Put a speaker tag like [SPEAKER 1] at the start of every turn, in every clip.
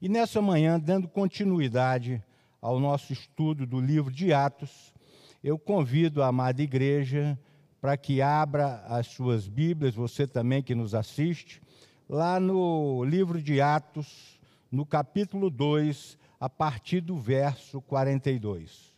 [SPEAKER 1] E nessa manhã, dando continuidade ao nosso estudo do livro de Atos, eu convido a amada igreja para que abra as suas Bíblias, você também que nos assiste, lá no livro de Atos, no capítulo 2, a partir do verso 42.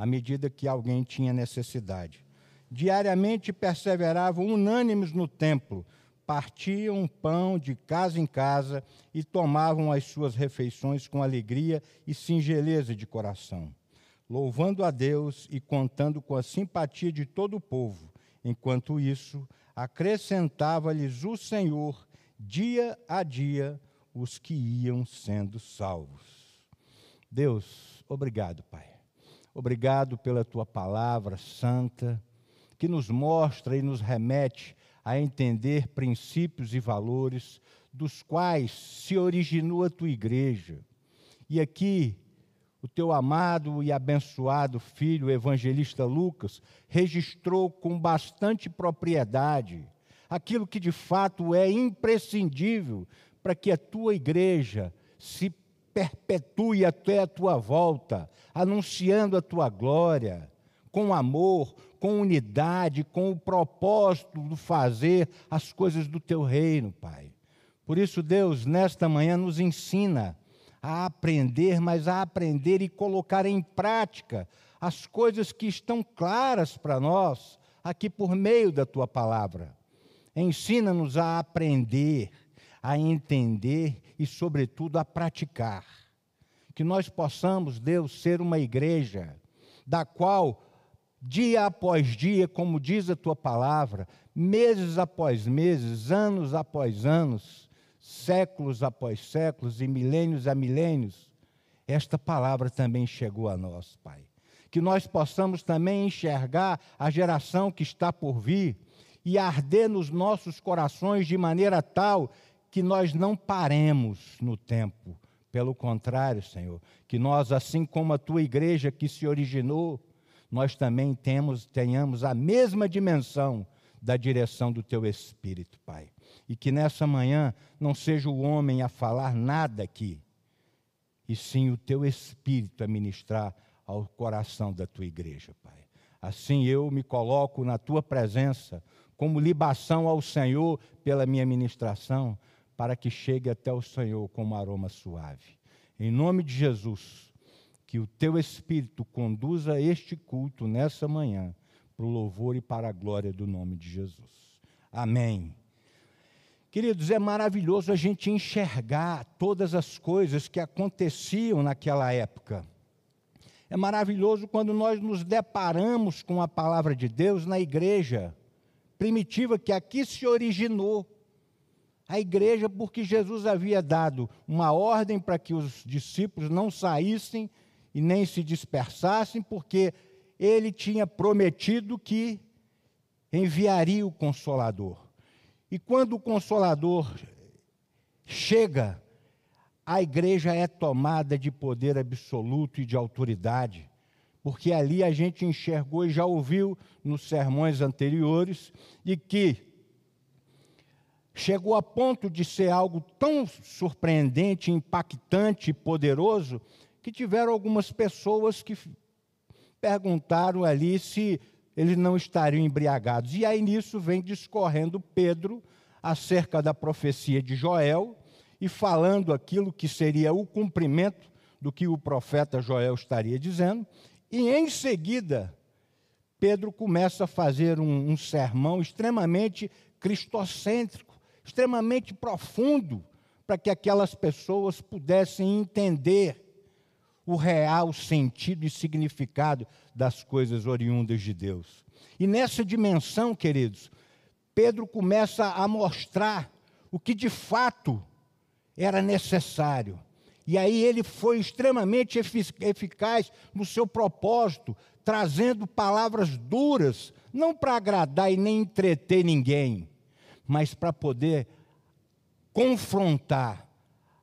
[SPEAKER 1] à medida que alguém tinha necessidade. Diariamente perseveravam unânimes no templo, partiam pão de casa em casa e tomavam as suas refeições com alegria e singeleza de coração, louvando a Deus e contando com a simpatia de todo o povo. Enquanto isso, acrescentava-lhes o Senhor, dia a dia, os que iam sendo salvos. Deus, obrigado, Pai Obrigado pela tua palavra santa, que nos mostra e nos remete a entender princípios e valores dos quais se originou a tua igreja. E aqui, o teu amado e abençoado filho, o evangelista Lucas, registrou com bastante propriedade aquilo que de fato é imprescindível para que a tua igreja se perpetue até a tua volta, anunciando a tua glória, com amor, com unidade, com o propósito de fazer as coisas do teu reino, Pai. Por isso, Deus, nesta manhã nos ensina a aprender, mas a aprender e colocar em prática as coisas que estão claras para nós aqui por meio da tua palavra. Ensina-nos a aprender, a entender e, sobretudo, a praticar. Que nós possamos, Deus, ser uma igreja da qual, dia após dia, como diz a tua palavra, meses após meses, anos após anos, séculos após séculos e milênios a milênios, esta palavra também chegou a nós, Pai. Que nós possamos também enxergar a geração que está por vir e arder nos nossos corações de maneira tal que nós não paremos no tempo. Pelo contrário, Senhor, que nós, assim como a tua igreja que se originou, nós também temos, tenhamos a mesma dimensão da direção do teu Espírito, Pai. E que nessa manhã não seja o homem a falar nada aqui, e sim o teu Espírito a ministrar ao coração da tua igreja, Pai. Assim eu me coloco na tua presença como libação ao Senhor pela minha ministração, para que chegue até o Senhor como aroma suave. Em nome de Jesus, que o teu Espírito conduza este culto nessa manhã para o louvor e para a glória do nome de Jesus. Amém. Queridos, é maravilhoso a gente enxergar todas as coisas que aconteciam naquela época. É maravilhoso quando nós nos deparamos com a palavra de Deus na igreja primitiva que aqui se originou a igreja porque Jesus havia dado uma ordem para que os discípulos não saíssem e nem se dispersassem, porque ele tinha prometido que enviaria o Consolador. E quando o Consolador chega, a igreja é tomada de poder absoluto e de autoridade, porque ali a gente enxergou e já ouviu nos sermões anteriores, de que chegou a ponto de ser algo tão surpreendente, impactante e poderoso, que tiveram algumas pessoas que perguntaram ali se eles não estariam embriagados. E aí nisso vem discorrendo Pedro acerca da profecia de Joel e falando aquilo que seria o cumprimento do que o profeta Joel estaria dizendo. E em seguida, Pedro começa a fazer um, um sermão extremamente cristocêntrico extremamente profundo para que aquelas pessoas pudessem entender o real sentido e significado das coisas oriundas de Deus. E nessa dimensão, queridos, Pedro começa a mostrar o que de fato era necessário. E aí ele foi extremamente eficaz no seu propósito, trazendo palavras duras, não para agradar e nem entreter ninguém, mas para poder confrontar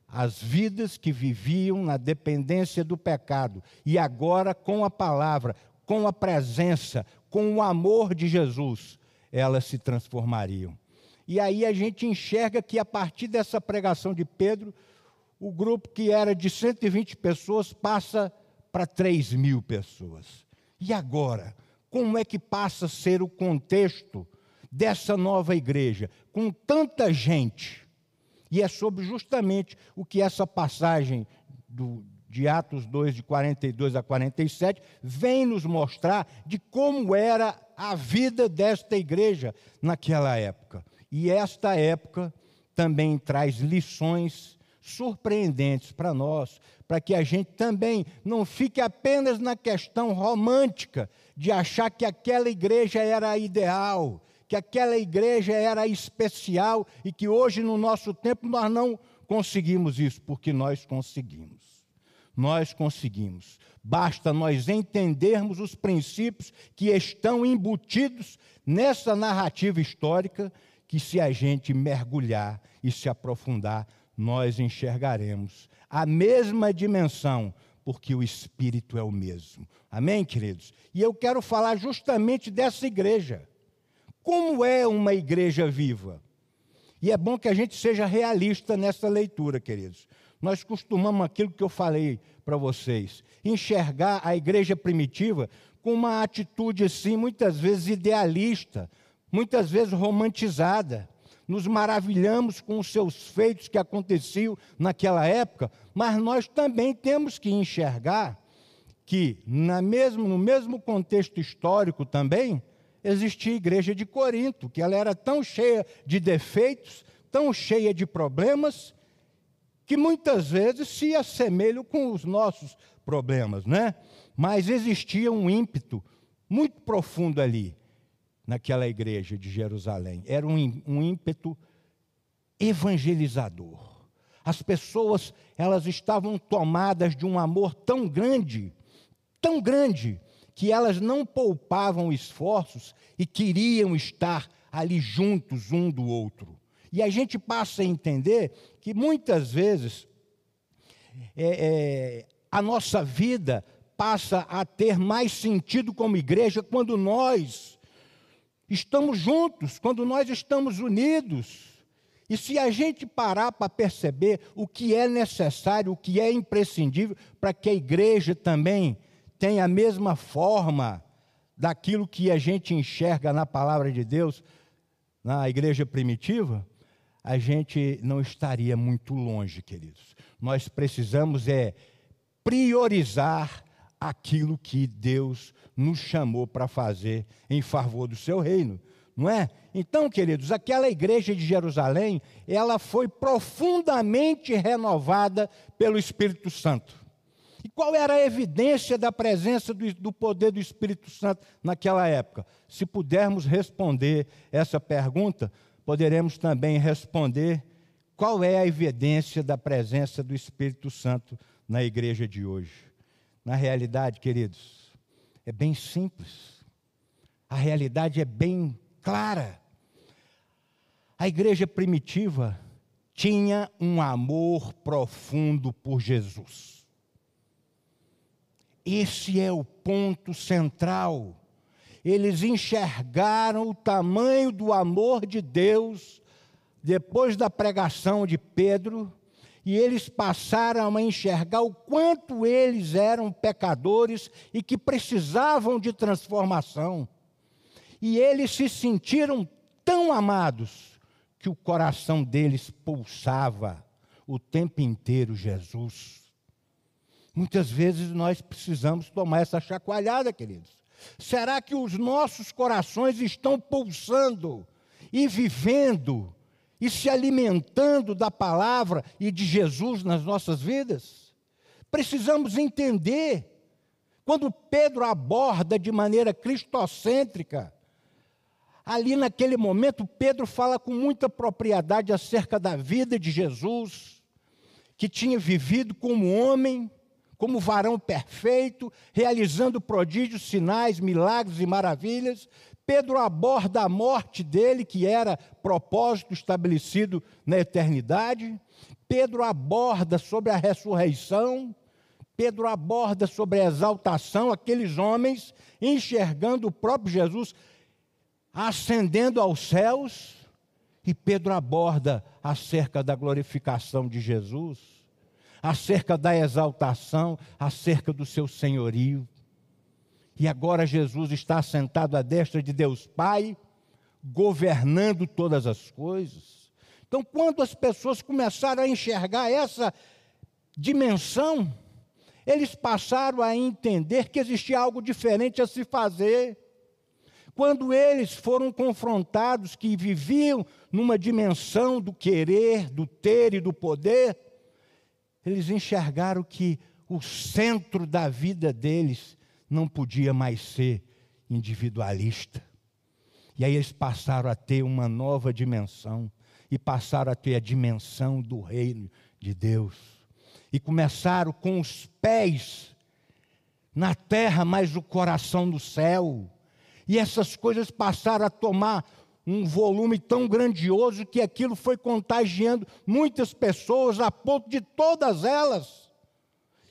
[SPEAKER 1] as vidas que viviam na dependência do pecado e agora com a palavra, com a presença, com o amor de Jesus, elas se transformariam. E aí a gente enxerga que a partir dessa pregação de Pedro, o grupo que era de 120 pessoas passa para 3 mil pessoas. E agora? Como é que passa a ser o contexto dessa nova igreja, com tanta gente? E é sobre justamente o que essa passagem do, de Atos 2, de 42 a 47, vem nos mostrar de como era a vida desta igreja naquela época. E esta época também traz lições surpreendentes para nós, para que a gente também não fique apenas na questão romântica de achar que aquela igreja era ideal, que aquela igreja era especial e que hoje, no nosso tempo, nós não conseguimos isso, porque nós conseguimos. Nós conseguimos. Basta nós entendermos os princípios que estão embutidos nessa narrativa histórica, que se a gente mergulhar e se aprofundar, nós enxergaremos a mesma dimensão, porque o Espírito é o mesmo. Amém, queridos? E eu quero falar justamente dessa igreja. Como é uma igreja viva? E é bom que a gente seja realista nessa leitura, queridos. Nós costumamos aquilo que eu falei para vocês, enxergar a igreja primitiva com uma atitude assim, muitas vezes idealista, muitas vezes romantizada. Nos maravilhamos com os seus feitos que aconteciam naquela época, mas nós também temos que enxergar que, na mesmo, no mesmo contexto histórico também, existia a igreja de Corinto, que ela era tão cheia de defeitos, tão cheia de problemas, que muitas vezes se assemelham com os nossos problemas, né? Mas existia um ímpeto muito profundo ali, naquela igreja de Jerusalém. Era um, um ímpeto evangelizador. As pessoas, elas estavam tomadas de um amor tão grande, tão grande, que elas não poupavam esforços e queriam estar ali juntos um do outro. E a gente passa a entender que muitas vezes é, é, a nossa vida passa a ter mais sentido como igreja quando nós estamos juntos, quando nós estamos unidos. E se a gente parar para perceber o que é necessário, o que é imprescindível para que a igreja também tem a mesma forma daquilo que a gente enxerga na palavra de Deus na igreja primitiva, a gente não estaria muito longe, queridos. Nós precisamos é priorizar aquilo que Deus nos chamou para fazer em favor do seu reino, não é? Então, queridos, aquela igreja de Jerusalém, ela foi profundamente renovada pelo Espírito Santo. E qual era a evidência da presença do, do, poder do Espírito Santo naquela época? Se pudermos responder essa pergunta, poderemos também responder qual é a evidência da presença do Espírito Santo na igreja de hoje. Na realidade, queridos, é bem simples. A realidade é bem clara. A igreja primitiva tinha um amor profundo por Jesus. Esse é o ponto central. Eles enxergaram o tamanho do amor de Deus depois da pregação de Pedro, e eles passaram a enxergar o quanto eles eram pecadores e que precisavam de transformação. E eles se sentiram tão amados que o coração deles pulsava o tempo inteiro Jesus. Muitas vezes nós precisamos tomar essa chacoalhada, queridos. Será que os nossos corações estão pulsando e vivendo e se alimentando da palavra e de Jesus nas nossas vidas? Precisamos entender. Quando Pedro aborda de maneira cristocêntrica, ali naquele momento, Pedro fala com muita propriedade acerca da vida de Jesus, que tinha vivido como homem, como varão perfeito, realizando prodígios, sinais, milagres e maravilhas. Pedro aborda a morte dele, que era propósito estabelecido na eternidade. Pedro aborda sobre a ressurreição. Pedro aborda sobre a exaltação, aqueles homens enxergando o próprio Jesus ascendendo aos céus. E Pedro aborda acerca da glorificação de Jesus acerca da exaltação, acerca do seu senhorio. E agora Jesus está sentado à destra de Deus Pai, governando todas as coisas. Então, quando as pessoas começaram a enxergar essa dimensão, eles passaram a entender que existia algo diferente a se fazer. Quando eles foram confrontados que viviam numa dimensão do querer, do ter e do poder, eles enxergaram que o centro da vida deles não podia mais ser individualista. E aí eles passaram a ter uma nova dimensão, e passaram a ter a dimensão do reino de Deus. E começaram com os pés na terra, mas o coração no céu. E essas coisas passaram a tomar um volume tão grandioso que aquilo foi contagiando muitas pessoas, a ponto de todas elas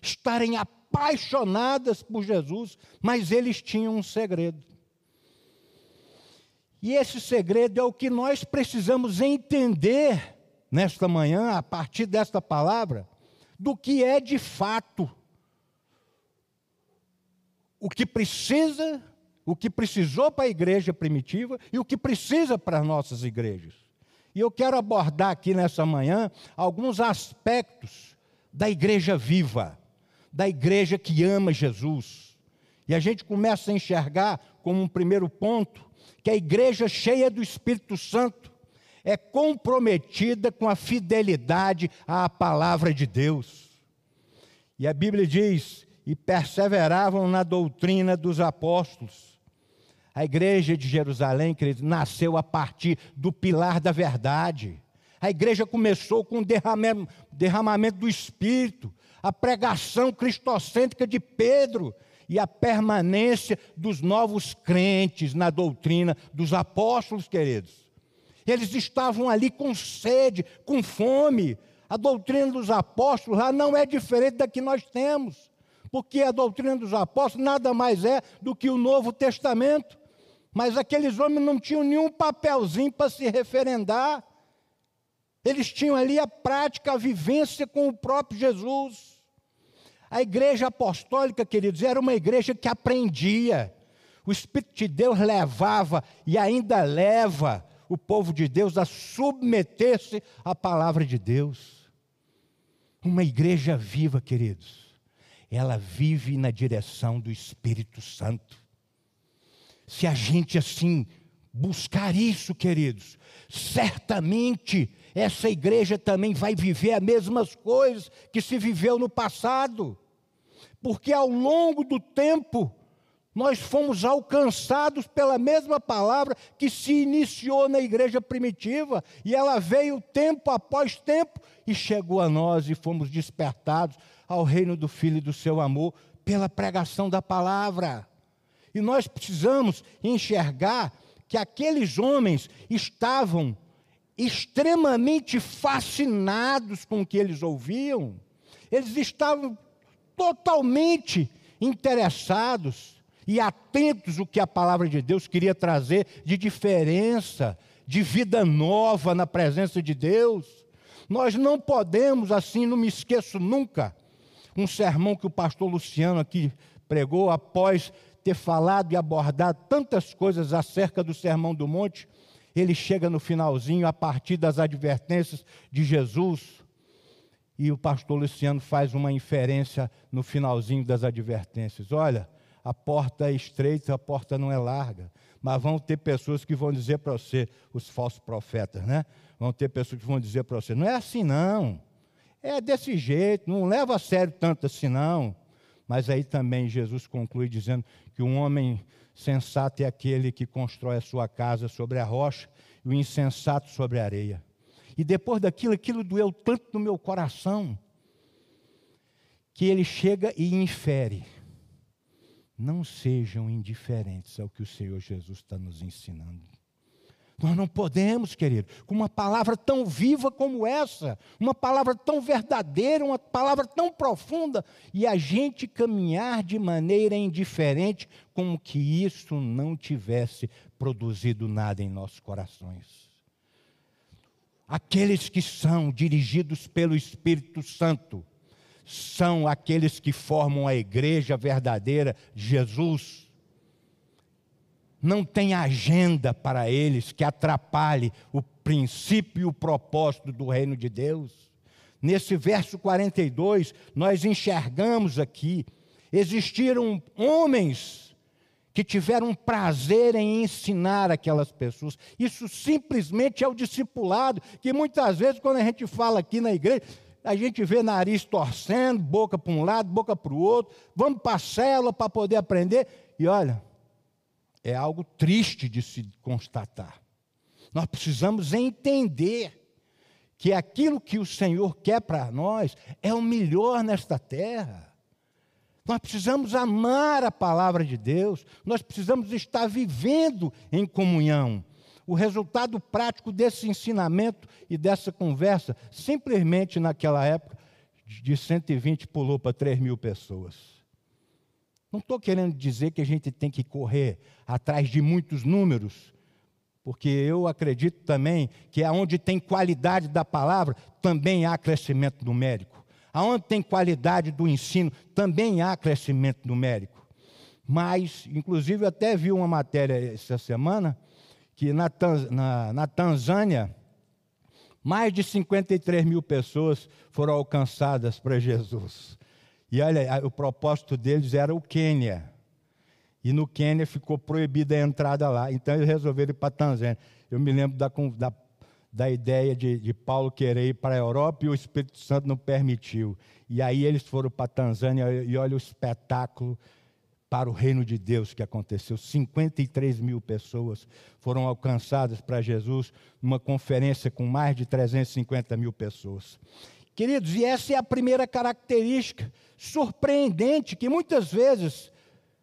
[SPEAKER 1] estarem apaixonadas por Jesus, mas eles tinham um segredo. E esse segredo é o que nós precisamos entender nesta manhã, a partir desta palavra, do que é de fato o que precisa o que precisou para a igreja primitiva e o que precisa para as nossas igrejas. E eu quero abordar aqui nessa manhã alguns aspectos da igreja viva, da igreja que ama Jesus. E a gente começa a enxergar como um primeiro ponto que a igreja cheia do Espírito Santo é comprometida com a fidelidade à palavra de Deus. E a Bíblia diz: e perseveravam na doutrina dos apóstolos a igreja de Jerusalém, querido, nasceu a partir do pilar da verdade. A igreja começou com o derramamento do Espírito, a pregação cristocêntrica de Pedro e a permanência dos novos crentes na doutrina dos apóstolos, queridos. Eles estavam ali com sede, com fome. A doutrina dos apóstolos lá não é diferente da que nós temos, porque a doutrina dos apóstolos nada mais é do que o Novo Testamento. Mas aqueles homens não tinham nenhum papelzinho para se referendar. Eles tinham ali a prática, a vivência com o próprio Jesus. A igreja apostólica, queridos, era uma igreja que aprendia. O Espírito de Deus levava e ainda leva o povo de Deus a submeter-se à palavra de Deus. Uma igreja viva, queridos, ela vive na direção do Espírito Santo. Se a gente assim buscar isso, queridos, certamente essa igreja também vai viver as mesmas coisas que se viveu no passado. Porque ao longo do tempo, nós fomos alcançados pela mesma palavra que se iniciou na igreja primitiva, e ela veio tempo após tempo e chegou a nós e fomos despertados ao reino do Filho e do seu amor pela pregação da palavra. E nós precisamos enxergar que aqueles homens estavam extremamente fascinados com o que eles ouviam, eles estavam totalmente interessados e atentos ao que a palavra de Deus queria trazer de diferença, de vida nova na presença de Deus. Nós não podemos, assim, não me esqueço nunca, um sermão que o pastor Luciano aqui pregou após ter falado e abordado tantas coisas acerca do Sermão do Monte, ele chega no finalzinho, a partir das advertências de Jesus, e o pastor Luciano faz uma inferência no finalzinho das advertências: olha, a porta é estreita, a porta não é larga. Mas vão ter pessoas que vão dizer para você, os falsos profetas, né? Vão ter pessoas que vão dizer para você: não é assim não. é desse jeito, não leva a sério tanto assim, não. Mas aí também Jesus conclui dizendo que um homem sensato é aquele que constrói a sua casa sobre a rocha e o insensato sobre a areia. E depois daquilo, aquilo doeu tanto no meu coração, que ele chega e infere. Não sejam indiferentes ao que o Senhor Jesus está nos ensinando. Nós não podemos, querido, com uma palavra tão viva como essa, uma palavra tão verdadeira, uma palavra tão profunda, e a gente caminhar de maneira indiferente, como que isso não tivesse produzido nada em nossos corações. Aqueles que são dirigidos pelo Espírito Santo são aqueles que formam a igreja verdadeira de Jesus não tem agenda para eles que atrapalhe o princípio e o propósito do reino de Deus. Nesse verso 42, nós enxergamos aqui, existiram homens que tiveram prazer em ensinar aquelas pessoas. Isso simplesmente é o discipulado, que muitas vezes, quando a gente fala aqui na igreja, a gente vê nariz torcendo, boca para um lado, boca para o outro, vamos para a célula para poder aprender. E olha, é algo triste de se constatar. Nós precisamos entender que aquilo que o Senhor quer para nós é o melhor nesta terra. Nós precisamos amar a palavra de Deus, nós precisamos estar vivendo em comunhão. O resultado prático desse ensinamento e dessa conversa, simplesmente naquela época, de 120 pulou para 3 mil pessoas. Não estou querendo dizer que a gente tem que correr atrás de muitos números, porque eu acredito também que aonde tem qualidade da palavra, também há crescimento numérico. Aonde tem qualidade do ensino, também há crescimento numérico. Mas, inclusive, eu até vi uma matéria essa semana que na, na, na Tanzânia, mais de 53 mil pessoas foram alcançadas para Jesus. E olha, o propósito deles era o Quênia. E no Quênia ficou proibida a entrada lá. Então eles resolveram ir para Tanzânia. Eu me lembro da, da, da ideia de, de, Paulo querer ir para a Europa e o Espírito Santo não permitiu. E aí eles foram para Tanzânia e olha o espetáculo para o reino de Deus que aconteceu. 53 mil pessoas foram alcançadas para Jesus numa conferência com mais de 350 mil pessoas. Queridos, e essa é a primeira característica surpreendente que muitas vezes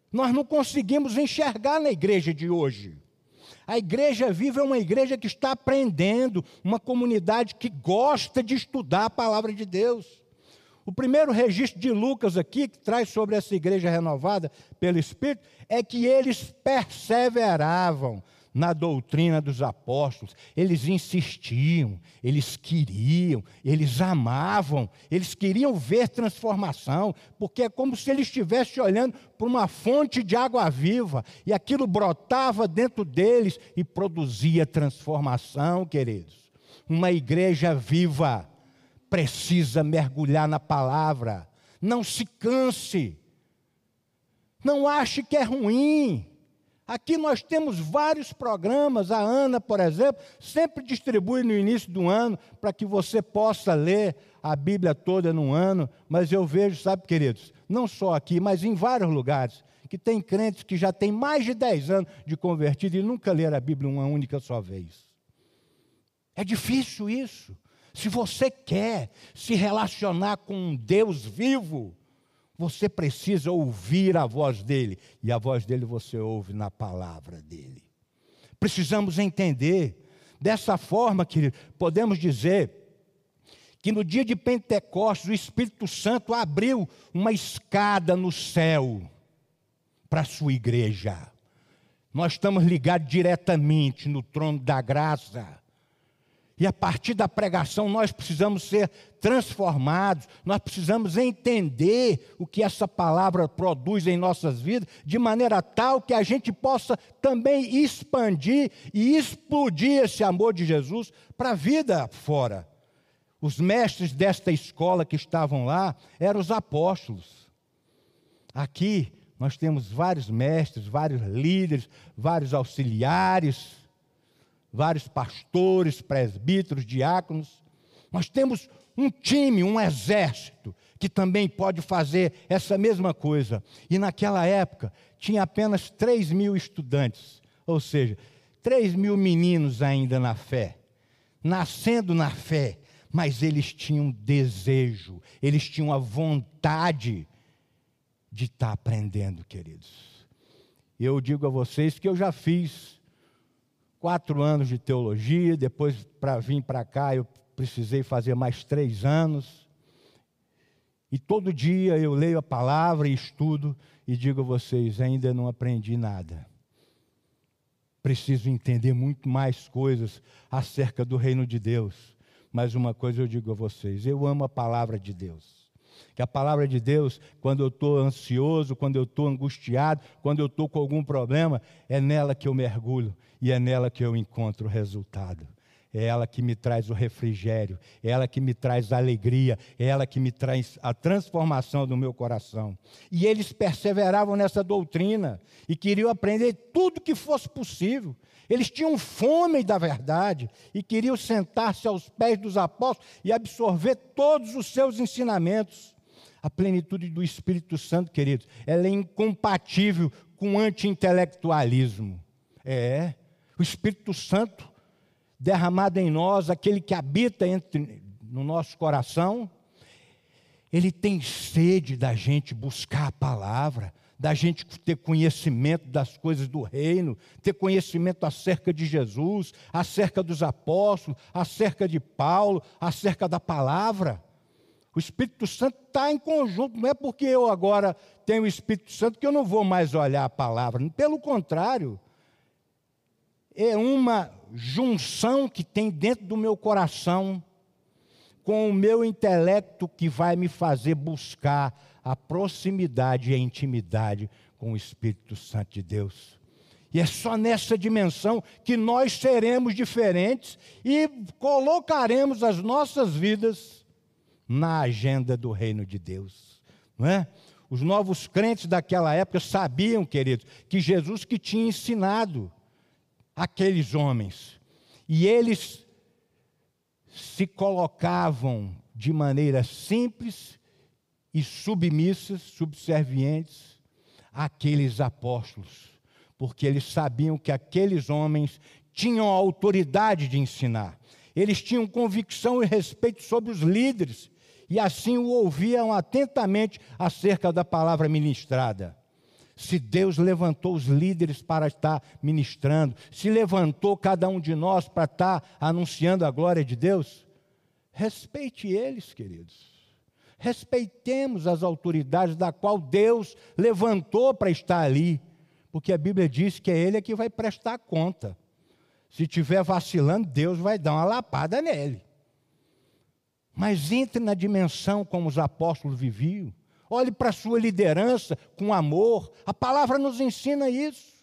[SPEAKER 1] nós não conseguimos enxergar na igreja de hoje. A igreja viva é uma igreja que está aprendendo, uma comunidade que gosta de estudar a palavra de Deus. O primeiro registro de Lucas aqui, que traz sobre essa igreja renovada pelo Espírito, é que eles perseveravam na doutrina dos apóstolos, eles insistiam, eles queriam, eles amavam, eles queriam ver transformação, porque é como se eles estivessem olhando para uma fonte de água viva, e aquilo brotava dentro deles e produzia transformação, queridos. Uma igreja viva precisa mergulhar na palavra, não se canse, não ache que é ruim. Aqui nós temos vários programas. A Ana, por exemplo, sempre distribui no início do ano para que você possa ler a Bíblia toda no ano. Mas eu vejo, sabe, queridos, não só aqui, mas em vários lugares, que tem crentes que já têm mais de 10 anos de convertido e nunca leram a Bíblia uma única só vez. É difícil isso. Se você quer se relacionar com um Deus vivo, você precisa ouvir a voz dele, e a voz dele você ouve na palavra dele. Precisamos entender, dessa forma, que podemos dizer que no dia de Pentecostes o Espírito Santo abriu uma escada no céu para a sua igreja. Nós estamos ligados diretamente no trono da graça. E a partir da pregação nós precisamos ser transformados, nós precisamos entender o que essa palavra produz em nossas vidas, de maneira tal que a gente possa também expandir e explodir esse amor de Jesus para a vida fora. Os mestres desta escola que estavam lá eram os apóstolos. Aqui nós temos vários mestres, vários líderes, vários auxiliares vários pastores, presbíteros, diáconos. Nós temos um time, um exército, que também pode fazer essa mesma coisa. E naquela época, tinha apenas 3 mil estudantes, ou seja, 3 mil meninos ainda na fé, nascendo na fé, mas eles tinham desejo, eles tinham a vontade de estar aprendendo, queridos. Eu digo a vocês que eu já fiz quatro anos de teologia, depois para vir para cá eu precisei fazer mais três anos. E todo dia eu leio a palavra e estudo e digo a vocês: ainda não aprendi nada. Preciso entender muito mais coisas acerca do reino de Deus. Mas uma coisa eu digo a vocês: eu amo a palavra de Deus. Que a palavra de Deus, quando eu estou ansioso, quando eu estou angustiado, quando eu estou com algum problema, é nela que eu mergulho e é nela que eu encontro o resultado. É ela que me traz o refrigério, é ela que me traz a alegria, é ela que me traz a transformação do meu coração. E eles perseveravam nessa doutrina e queriam aprender tudo que fosse possível. Eles tinham fome da verdade e queriam sentar-se aos pés dos apóstolos e absorver todos os seus ensinamentos. A plenitude do Espírito Santo, queridos, ela é incompatível com anti-intelectualismo. É, o Espírito Santo derramado em nós, aquele que habita entre, no nosso coração, ele tem sede da gente buscar a palavra, da gente ter conhecimento das coisas do reino, ter conhecimento acerca de Jesus, acerca dos apóstolos, acerca de Paulo, acerca da palavra. O Espírito Santo está em conjunto, não é porque eu agora tenho o Espírito Santo que eu não vou mais olhar a palavra, pelo contrário, é uma junção que tem dentro do meu coração com o meu intelecto que vai me fazer buscar a proximidade e a intimidade com o Espírito Santo de Deus. E é só nessa dimensão que nós seremos diferentes e colocaremos as nossas vidas na agenda do reino de Deus, não é? Os novos crentes daquela época sabiam, queridos, que Jesus que tinha ensinado aqueles homens. E eles se colocavam de maneira simples e submissas, subservientes àqueles apóstolos, porque eles sabiam que aqueles homens tinham a autoridade de ensinar. Eles tinham convicção e respeito sobre os líderes e assim o ouviam atentamente acerca da palavra ministrada. Se Deus levantou os líderes para estar ministrando, se levantou cada um de nós para estar anunciando a glória de Deus, respeite eles, queridos. Respeitemos as autoridades da qual Deus levantou para estar ali, porque a Bíblia diz que é Ele que vai prestar conta. Se estiver vacilando, Deus vai dar uma lapada nele. Mas entre na dimensão como os apóstolos viviam olhe para a sua liderança com amor. A palavra nos ensina isso.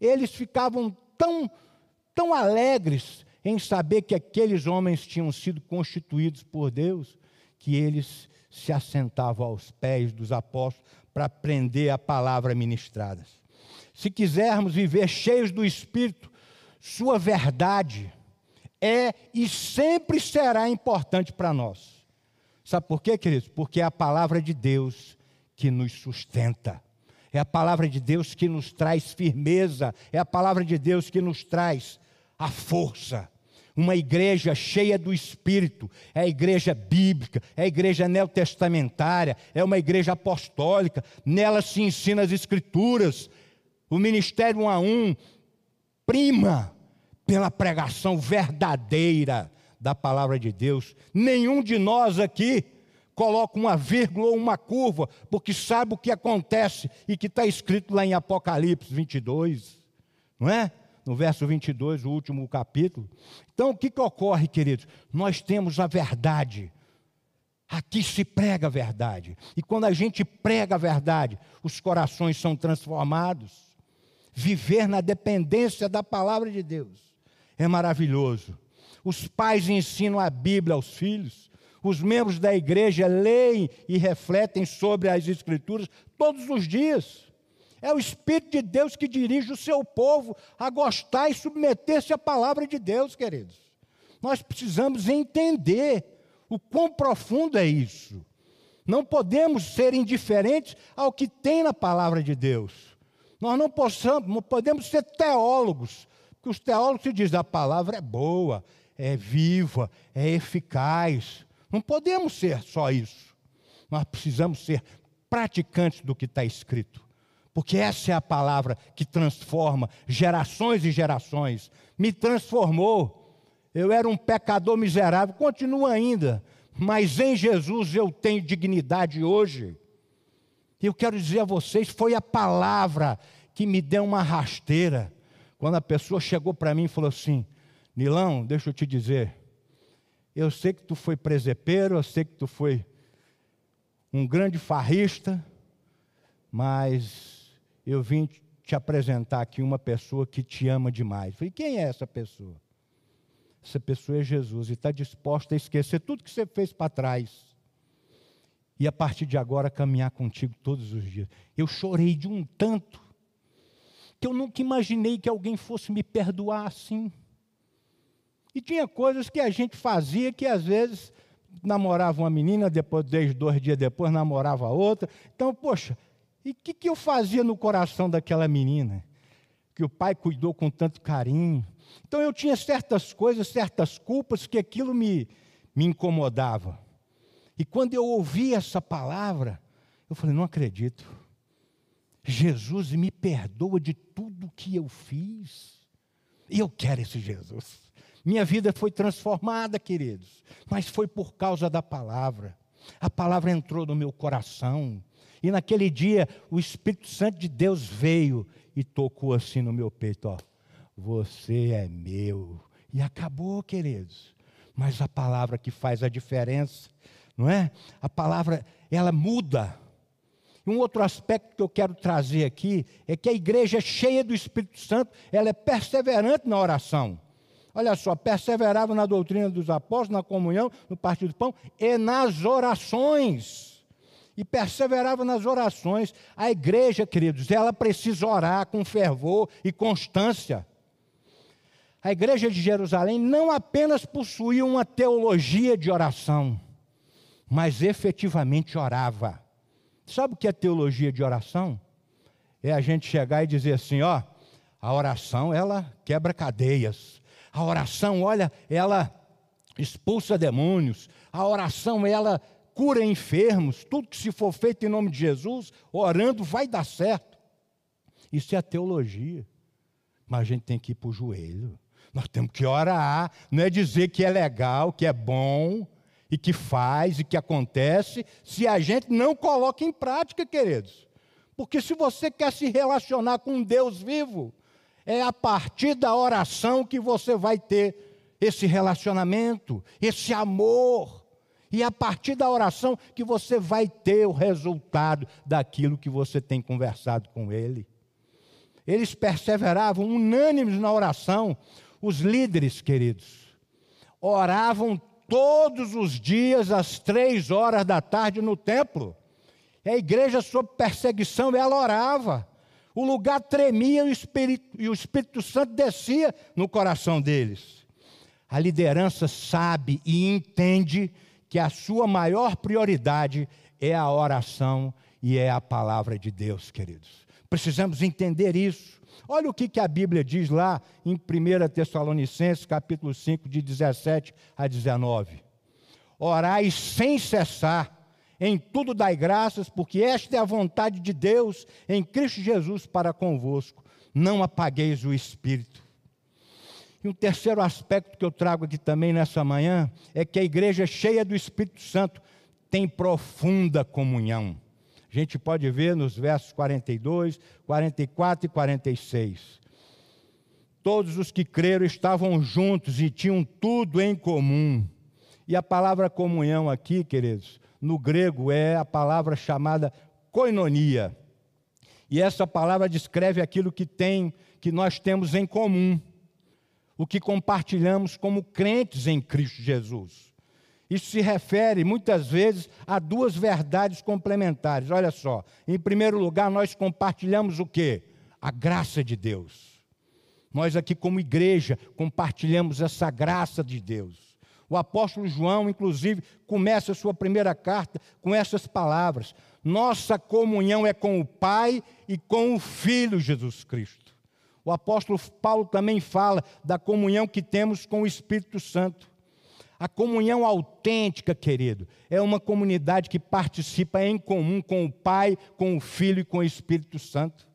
[SPEAKER 1] Eles ficavam tão, tão alegres em saber que aqueles homens tinham sido constituídos por Deus, que eles se assentavam aos pés dos apóstolos para aprender a palavra ministrada. Se quisermos viver cheios do Espírito, sua verdade é e sempre será importante para nós. Sabe por quê, queridos? Porque é a palavra de Deus que nos sustenta. É a palavra de Deus que nos traz firmeza. É a palavra de Deus que nos traz a força. Uma igreja cheia do Espírito, é a igreja bíblica, é a igreja neotestamentária, é uma igreja apostólica, nela se ensina as Escrituras. O ministério um a um prima pela pregação verdadeira da palavra de Deus. Nenhum de nós aqui coloca uma vírgula ou uma curva, porque sabe o que acontece e que está escrito lá em Apocalipse 22, não é? No verso 22, o último capítulo. Então, o que, que ocorre, queridos? Nós temos a verdade. Aqui se prega a verdade. E quando a gente prega a verdade, os corações são transformados. Viver na dependência da palavra de Deus é maravilhoso. Os pais ensinam a Bíblia aos filhos. Os membros da igreja leem e refletem sobre as Escrituras todos os dias. É o Espírito de Deus que dirige o seu povo a gostar e submeter-se à palavra de Deus, queridos. Nós precisamos entender O quão profundo é isso? Não podemos ser indiferentes ao que tem na palavra de Deus. Nós não, possamos, não podemos ser teólogos, porque os teólogos se dizem a palavra é boa, é viva, é eficaz. Não podemos ser só isso. Nós precisamos ser praticantes do que está escrito. Porque essa é a palavra que transforma gerações e gerações. Me transformou. Eu era um pecador miserável, continuo ainda, mas em Jesus eu tenho dignidade hoje. E eu quero dizer a vocês: foi a palavra que me deu uma rasteira. Quando a pessoa chegou para mim e falou assim: Nilão, deixa eu te dizer, eu sei que tu foi presepeiro, eu sei que tu foi um grande farrista, mas eu vim te apresentar aqui uma pessoa que te ama demais. Eu falei, quem é essa pessoa? Essa pessoa é Jesus e está disposta a esquecer tudo que você fez para trás. E a partir de agora caminhar contigo todos os dias. Eu chorei de um tanto que eu nunca imaginei que alguém fosse me perdoar assim. E tinha coisas que a gente fazia que às vezes namorava uma menina, depois, dois dias depois, namorava outra. Então, poxa, e o que, que eu fazia no coração daquela menina? Que o pai cuidou com tanto carinho. Então eu tinha certas coisas, certas culpas que aquilo me, me incomodava. E quando eu ouvi essa palavra, eu falei: não acredito. Jesus me perdoa de tudo que eu fiz. E eu quero esse Jesus. Minha vida foi transformada, queridos, mas foi por causa da palavra. A palavra entrou no meu coração. E naquele dia, o Espírito Santo de Deus veio e tocou assim no meu peito: ó, Você é meu. E acabou, queridos. Mas a palavra que faz a diferença, não é? A palavra, ela muda. Um outro aspecto que eu quero trazer aqui é que a igreja cheia do Espírito Santo, ela é perseverante na oração. Olha só, perseverava na doutrina dos apóstolos, na comunhão, no partido do pão e nas orações. E perseverava nas orações. A igreja, queridos, ela precisa orar com fervor e constância. A igreja de Jerusalém não apenas possuía uma teologia de oração, mas efetivamente orava. Sabe o que é teologia de oração? É a gente chegar e dizer assim, ó, a oração ela quebra cadeias. A oração, olha, ela expulsa demônios. A oração, ela cura enfermos. Tudo que se for feito em nome de Jesus, orando, vai dar certo. Isso é a teologia. Mas a gente tem que ir para o joelho. Nós temos que orar. Não é dizer que é legal, que é bom, e que faz, e que acontece, se a gente não coloca em prática, queridos. Porque se você quer se relacionar com Deus vivo, é a partir da oração que você vai ter esse relacionamento, esse amor. E é a partir da oração que você vai ter o resultado daquilo que você tem conversado com ele. Eles perseveravam unânimes na oração. Os líderes, queridos, oravam todos os dias às três horas da tarde no templo. A igreja, sob perseguição, ela orava o lugar tremia e o, Espírito, e o Espírito Santo descia no coração deles. A liderança sabe e entende que a sua maior prioridade é a oração e é a palavra de Deus, queridos. Precisamos entender isso. Olha o que, que a Bíblia diz lá em 1 Tessalonicenses, capítulo 5, de 17 a 19. Orai sem cessar em tudo dai graças, porque esta é a vontade de Deus em Cristo Jesus para convosco. Não apagueis o espírito. E um terceiro aspecto que eu trago aqui também nessa manhã é que a igreja cheia do Espírito Santo tem profunda comunhão. A gente pode ver nos versos 42, 44 e 46. Todos os que creram estavam juntos e tinham tudo em comum. E a palavra comunhão aqui, queridos, no grego é a palavra chamada koinonia. E essa palavra descreve aquilo que tem, que nós temos em comum, o que compartilhamos como crentes em Cristo Jesus. Isso se refere muitas vezes a duas verdades complementares. Olha só, em primeiro lugar, nós compartilhamos o quê? A graça de Deus. Nós aqui como igreja compartilhamos essa graça de Deus. O apóstolo João, inclusive, começa a sua primeira carta com essas palavras: Nossa comunhão é com o Pai e com o Filho Jesus Cristo. O apóstolo Paulo também fala da comunhão que temos com o Espírito Santo. A comunhão autêntica, querido, é uma comunidade que participa em comum com o Pai, com o Filho e com o Espírito Santo.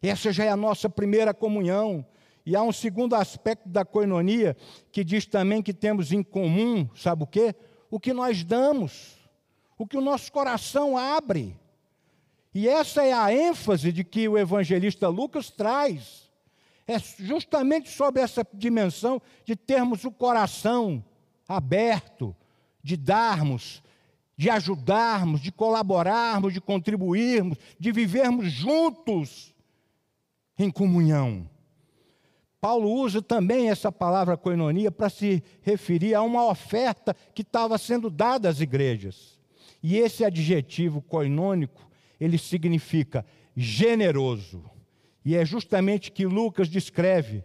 [SPEAKER 1] Essa já é a nossa primeira comunhão. E há um segundo aspecto da coinonia que diz também que temos em comum, sabe o quê? O que nós damos, o que o nosso coração abre. E essa é a ênfase de que o evangelista Lucas traz. É justamente sobre essa dimensão de termos o coração aberto, de darmos, de ajudarmos, de colaborarmos, de contribuirmos, de vivermos juntos em comunhão. Paulo usa também essa palavra coinonia para se referir a uma oferta que estava sendo dada às igrejas. E esse adjetivo coinônico, ele significa generoso. E é justamente que Lucas descreve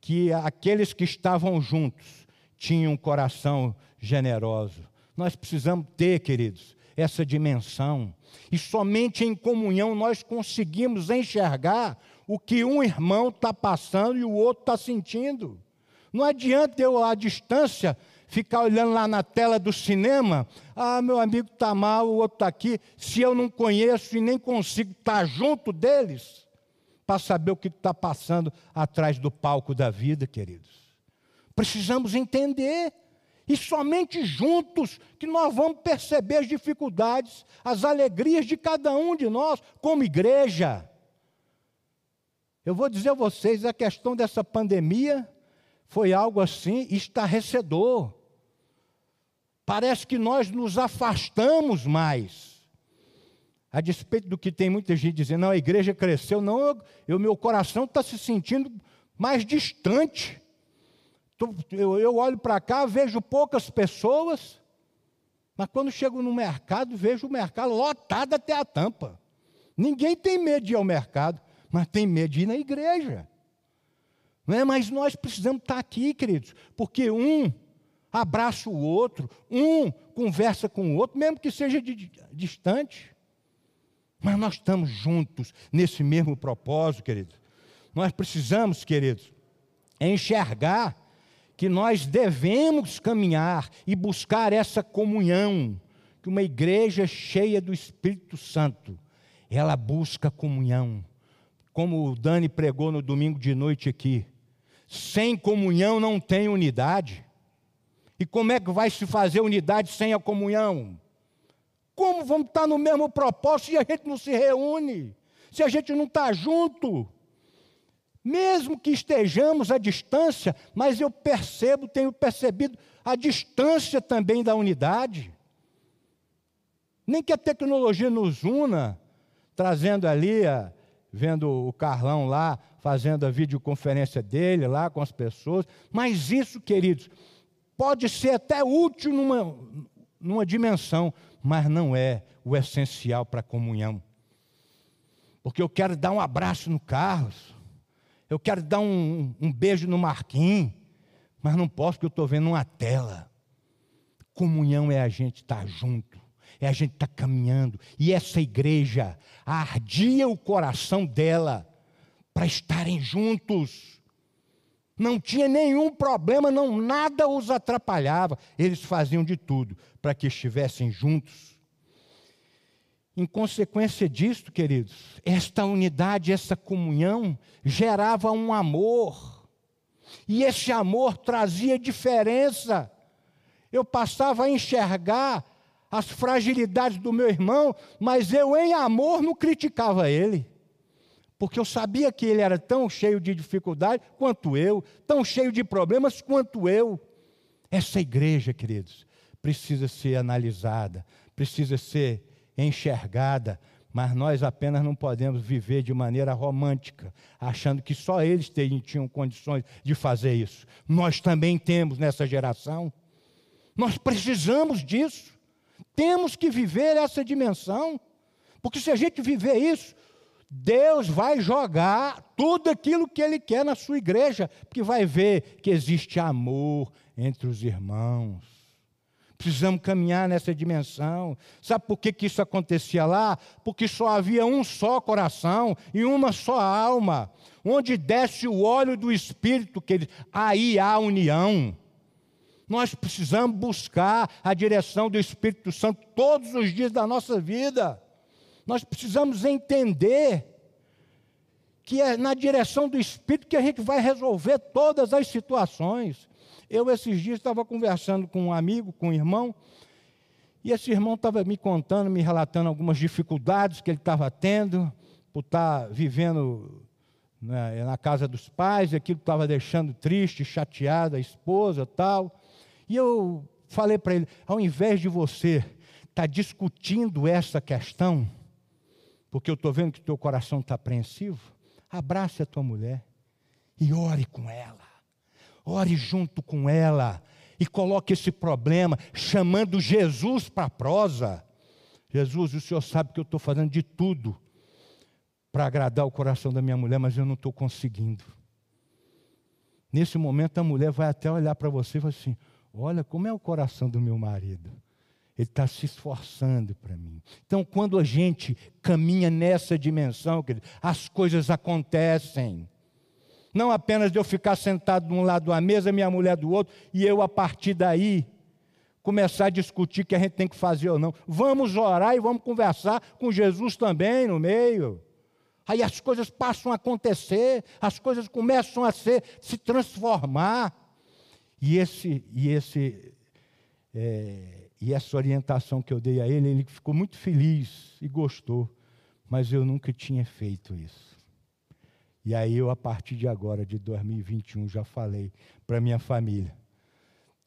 [SPEAKER 1] que aqueles que estavam juntos tinham um coração generoso. Nós precisamos ter, queridos, essa dimensão. E somente em comunhão nós conseguimos enxergar o que um irmão está passando e o outro está sentindo. Não adianta eu, à distância, ficar olhando lá na tela do cinema, ah, meu amigo está mal, o outro está aqui, se eu não conheço e nem consigo estar junto deles, para saber o que está passando atrás do palco da vida, queridos. Precisamos entender. E somente juntos que nós vamos perceber as dificuldades, as alegrias de cada um de nós, como igreja. Eu vou dizer a vocês, a questão dessa pandemia foi algo assim estarrecedor. Parece que nós nos afastamos mais. A despeito do que tem muita gente dizendo, não, a igreja cresceu, não, o meu coração está se sentindo mais distante. Eu, olho para cá, vejo poucas pessoas, mas quando chego no mercado, vejo o mercado lotado até a tampa. Ninguém tem medo de ir ao mercado mas tem medo de ir na igreja. Não é? Mas nós precisamos estar aqui, queridos, porque um abraça o outro, um conversa com o outro, mesmo que seja de, distante. Mas nós estamos juntos nesse mesmo propósito, queridos. Nós precisamos, queridos, enxergar que nós devemos caminhar e buscar essa comunhão, que uma igreja cheia do Espírito Santo, ela busca comunhão como o Dani pregou no domingo de noite aqui, sem comunhão não tem unidade. E como é que vai se fazer unidade sem a comunhão? Como vamos estar no mesmo propósito se a gente não se reúne? Se a gente não está junto? Mesmo que estejamos à distância, mas eu percebo, tenho percebido a distância também da unidade. Nem que a tecnologia nos una, trazendo ali a, vendo o Carlão lá fazendo a videoconferência dele lá com as pessoas. Mas isso, queridos, pode ser até útil numa, numa dimensão, mas não é o essencial para a comunhão. Porque eu quero dar um abraço no Carlos, eu quero dar um, um beijo no Marquinhos, mas não posso porque eu estou vendo uma tela. Comunhão é a gente estar tá junto é a gente estar tá caminhando. E essa igreja ardia o coração dela para estarem juntos. Não tinha nenhum problema, não nada os atrapalhava. Eles faziam de tudo para que estivessem juntos. Em consequência disto, queridos, esta unidade, essa comunhão gerava um amor. E esse amor trazia diferença. Eu passava a enxergar as fragilidades do meu irmão, mas eu, em amor, não criticava ele. Porque eu sabia que ele era tão cheio de dificuldade quanto eu, tão cheio de problemas quanto eu. Essa igreja, queridos, precisa ser analisada, precisa ser enxergada, mas nós apenas não podemos viver de maneira romântica, achando que só eles tinham condições de fazer isso. Nós também temos nessa geração. Nós precisamos disso. Temos que viver essa dimensão, porque se a gente viver isso, Deus vai jogar tudo aquilo que Ele quer na sua igreja, porque vai ver que existe amor, entre os irmãos. Precisamos caminhar nessa dimensão. Sabe por que, que isso acontecia lá? Porque só havia um só coração e uma só alma. Onde desce o óleo do Espírito, que aí há união. Nós precisamos buscar a direção do Espírito Santo todos os dias da nossa vida. Nós precisamos entender que é na direção do Espírito que a gente vai resolver todas as situações. Eu, esses dias, estava conversando com um amigo, com um irmão, e esse irmão estava me contando, me relatando algumas dificuldades que ele estava tendo por estar tá vivendo né, na casa dos pais, e aquilo estava deixando triste, chateado a esposa tal. E eu falei para ele: ao invés de você estar tá discutindo essa questão, porque eu estou vendo que teu coração está apreensivo, abrace a tua mulher e ore com ela. Ore junto com ela e coloque esse problema, chamando Jesus para a prosa. Jesus, o Senhor sabe que eu estou fazendo de tudo para agradar o coração da minha mulher, mas eu não estou conseguindo. Nesse momento, a mulher vai até olhar para você e vai assim: Olha como é o coração do meu marido. Ele está se esforçando para mim. Então, quando a gente caminha nessa dimensão, as coisas acontecem. Não apenas de eu ficar sentado de um lado da mesa, minha mulher do outro, e eu, a partir daí, começar a discutir o que a gente tem que fazer ou não. Vamos orar e vamos conversar com Jesus também no meio. Aí as coisas passam a acontecer, as coisas começam a ser, se transformar. E, esse, e, esse, é, e essa orientação que eu dei a ele, ele ficou muito feliz e gostou. Mas eu nunca tinha feito isso. E aí eu, a partir de agora, de 2021, já falei para minha família.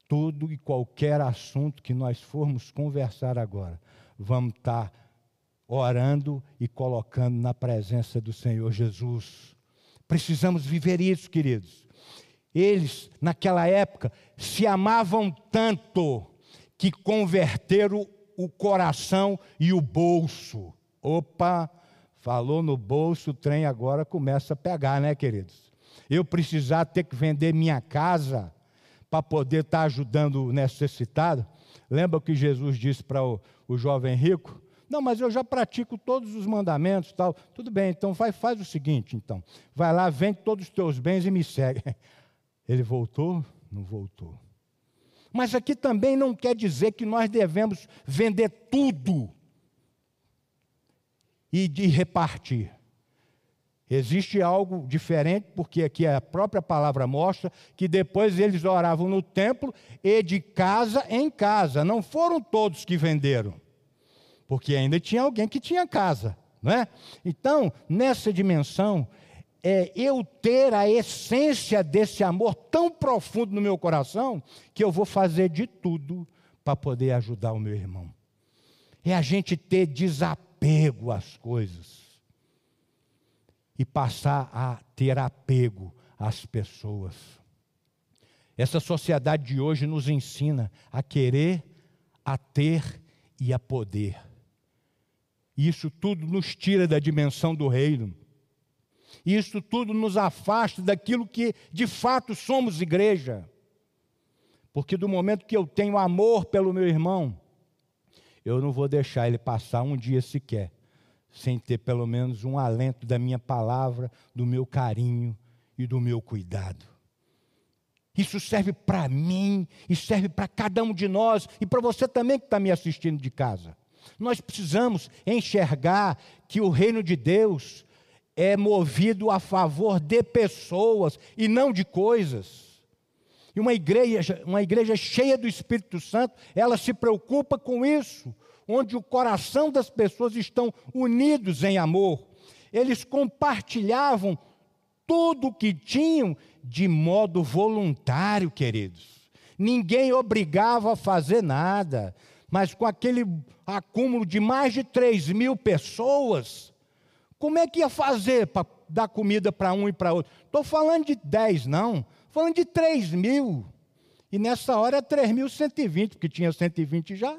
[SPEAKER 1] Todo e qualquer assunto que nós formos conversar agora, vamos estar tá orando e colocando na presença do Senhor Jesus. Precisamos viver isso, queridos. Eles, naquela época, se amavam tanto que converteram o coração e o bolso. Opa! Falou no bolso, o trem agora começa a pegar, né, queridos? Eu precisar ter que vender minha casa para poder estar tá ajudando o necessitado. Lembra o que Jesus disse para o, o jovem rico? Não, mas eu já pratico todos os mandamentos tal. Tudo bem, então vai, faz o seguinte, então. Vai lá, vende todos os teus bens e me segue. Ele voltou? Não voltou. Mas aqui também não quer dizer que nós devemos vender tudo e de repartir. Existe algo diferente, porque aqui a própria palavra mostra que depois eles oravam no templo e de casa em casa. Não foram todos que venderam, porque ainda tinha alguém que tinha casa, não é? Então, nessa dimensão, é eu ter a essência desse amor tão profundo no meu coração que eu vou fazer de tudo para poder ajudar o meu irmão. É a gente ter desapego apego às coisas e passar a ter apego às pessoas. Essa sociedade de hoje nos ensina a querer, a ter e a poder. Isso tudo nos tira da dimensão do reino. Isso tudo nos afasta daquilo que de fato somos igreja. Porque do momento que eu tenho amor pelo meu irmão, eu não vou deixar ele passar um dia sequer sem ter pelo menos um alento da minha palavra, do meu carinho e do meu cuidado. Isso serve para mim e serve para cada um de nós e para você também que está me assistindo de casa. Nós precisamos enxergar que o reino de Deus é movido a favor de pessoas e não de coisas. E uma igreja, uma igreja cheia do Espírito Santo, ela se preocupa com isso, onde o coração das pessoas estão unidos em amor. Eles compartilhavam tudo o que tinham de modo voluntário, queridos. Ninguém obrigava a fazer nada, mas com aquele acúmulo de mais de 3 mil pessoas, como é que ia fazer para dar comida para um e para outro? Estou falando de 10, não falando de 3 mil. E nessa hora é 3.120, porque tinha 120 já.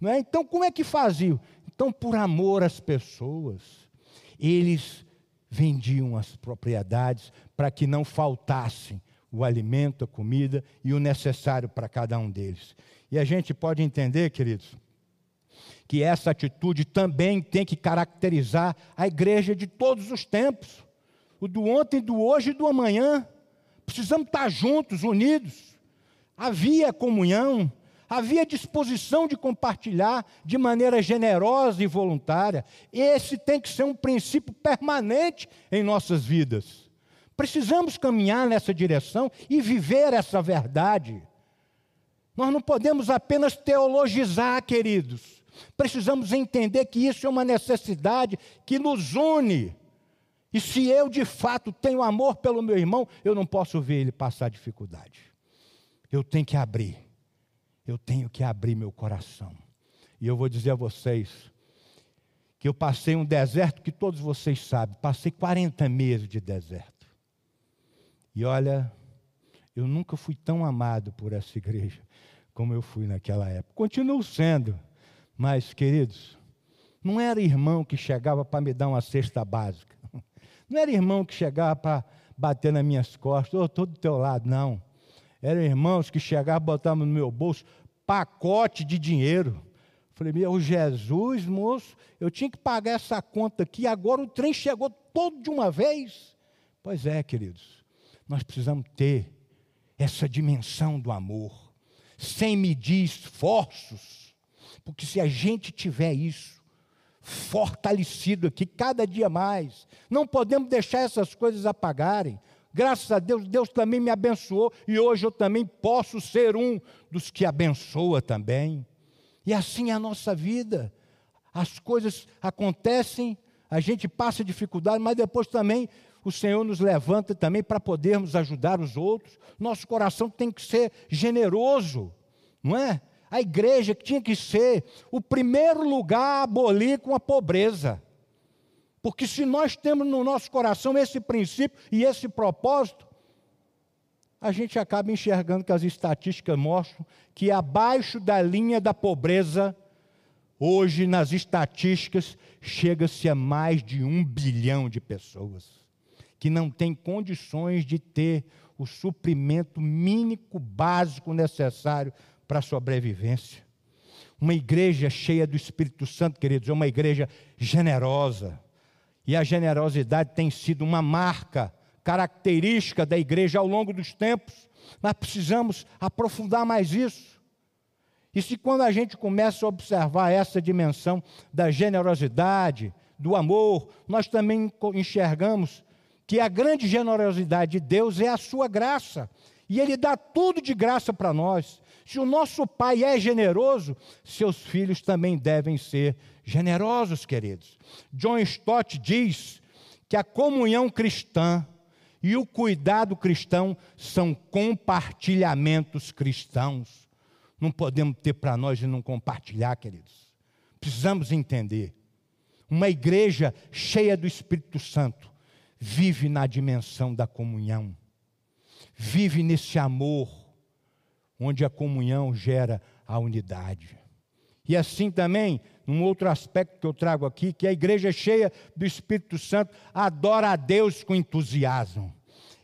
[SPEAKER 1] Não é? Então, como é que faziam? Então, por amor às pessoas, eles vendiam as propriedades para que não faltassem o alimento, a comida e o necessário para cada um deles. E a gente pode entender, queridos, que essa atitude também tem que caracterizar a igreja de todos os tempos, o do ontem, do hoje e do amanhã. Precisamos estar juntos, unidos. Havia comunhão, havia disposição de compartilhar de maneira generosa e voluntária. Esse tem que ser um princípio permanente em nossas vidas. Precisamos caminhar nessa direção e viver essa verdade. Nós não podemos apenas teologizar, queridos. Precisamos entender que isso é uma necessidade que nos une. E se eu de fato tenho amor pelo meu irmão, eu não posso ver ele passar dificuldade. Eu tenho que abrir. Eu tenho que abrir meu coração. E eu vou dizer a vocês que eu passei um deserto que todos vocês sabem, passei 40 meses de deserto. E olha, eu nunca fui tão amado por essa igreja como eu fui naquela época. Continuo sendo. Mas, queridos, não era irmão que chegava para me dar uma cesta básica. Não era irmão que chegava para bater nas minhas costas, oh, estou do teu lado, não. Eram irmãos que chegavam, botavam no meu bolso pacote de dinheiro. Falei, meu Jesus, moço, eu tinha que pagar essa conta aqui, agora o trem chegou todo de uma vez. Pois é, queridos, nós precisamos ter essa dimensão do amor, sem medir esforços porque se a gente tiver isso fortalecido aqui cada dia mais, não podemos deixar essas coisas apagarem. Graças a Deus, Deus também me abençoou e hoje eu também posso ser um dos que abençoa também. E assim é a nossa vida. As coisas acontecem, a gente passa dificuldade, mas depois também o Senhor nos levanta também para podermos ajudar os outros. Nosso coração tem que ser generoso, não é? A igreja que tinha que ser o primeiro lugar a abolir com a pobreza. Porque se nós temos no nosso coração esse princípio e esse propósito, a gente acaba enxergando que as estatísticas mostram que abaixo da linha da pobreza, hoje nas estatísticas, chega-se a mais de um bilhão de pessoas que não têm condições de ter o suprimento mínimo básico necessário para a sobrevivência. Uma igreja cheia do Espírito Santo, queridos, é uma igreja generosa. E a generosidade tem sido uma marca característica da igreja ao longo dos tempos. Nós precisamos aprofundar mais isso. E se quando a gente começa a observar essa dimensão da generosidade, do amor, nós também enxergamos que a grande generosidade de Deus é a sua graça. E Ele dá tudo de graça para nós. Se o nosso pai é generoso, seus filhos também devem ser generosos, queridos. John Stott diz que a comunhão cristã e o cuidado cristão são compartilhamentos cristãos. Não podemos ter para nós e não compartilhar, queridos. Precisamos entender. Uma igreja cheia do Espírito Santo vive na dimensão da comunhão, vive nesse amor onde a comunhão gera a unidade. E assim também, num outro aspecto que eu trago aqui, que a igreja cheia do Espírito Santo adora a Deus com entusiasmo.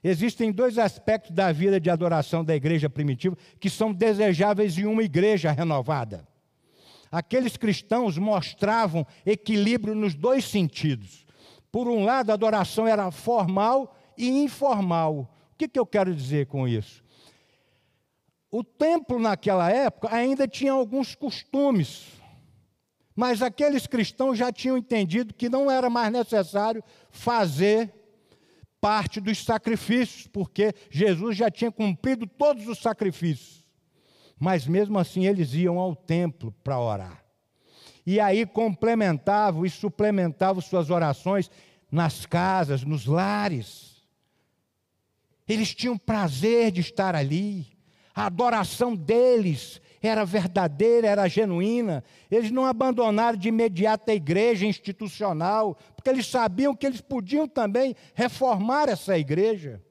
[SPEAKER 1] Existem dois aspectos da vida de adoração da igreja primitiva que são desejáveis em uma igreja renovada. Aqueles cristãos mostravam equilíbrio nos dois sentidos. Por um lado, a adoração era formal e informal. O que, que eu quero dizer com isso? O templo naquela época ainda tinha alguns costumes, mas aqueles cristãos já tinham entendido que não era mais necessário fazer parte dos sacrifícios, porque Jesus já tinha cumprido todos os sacrifícios. Mas mesmo assim eles iam ao templo para orar. E aí complementavam e suplementavam suas orações nas casas, nos lares. Eles tinham prazer de estar ali a adoração deles era verdadeira, era genuína. Eles não abandonaram de imediato a igreja institucional, porque eles sabiam que eles podiam também reformar essa igreja,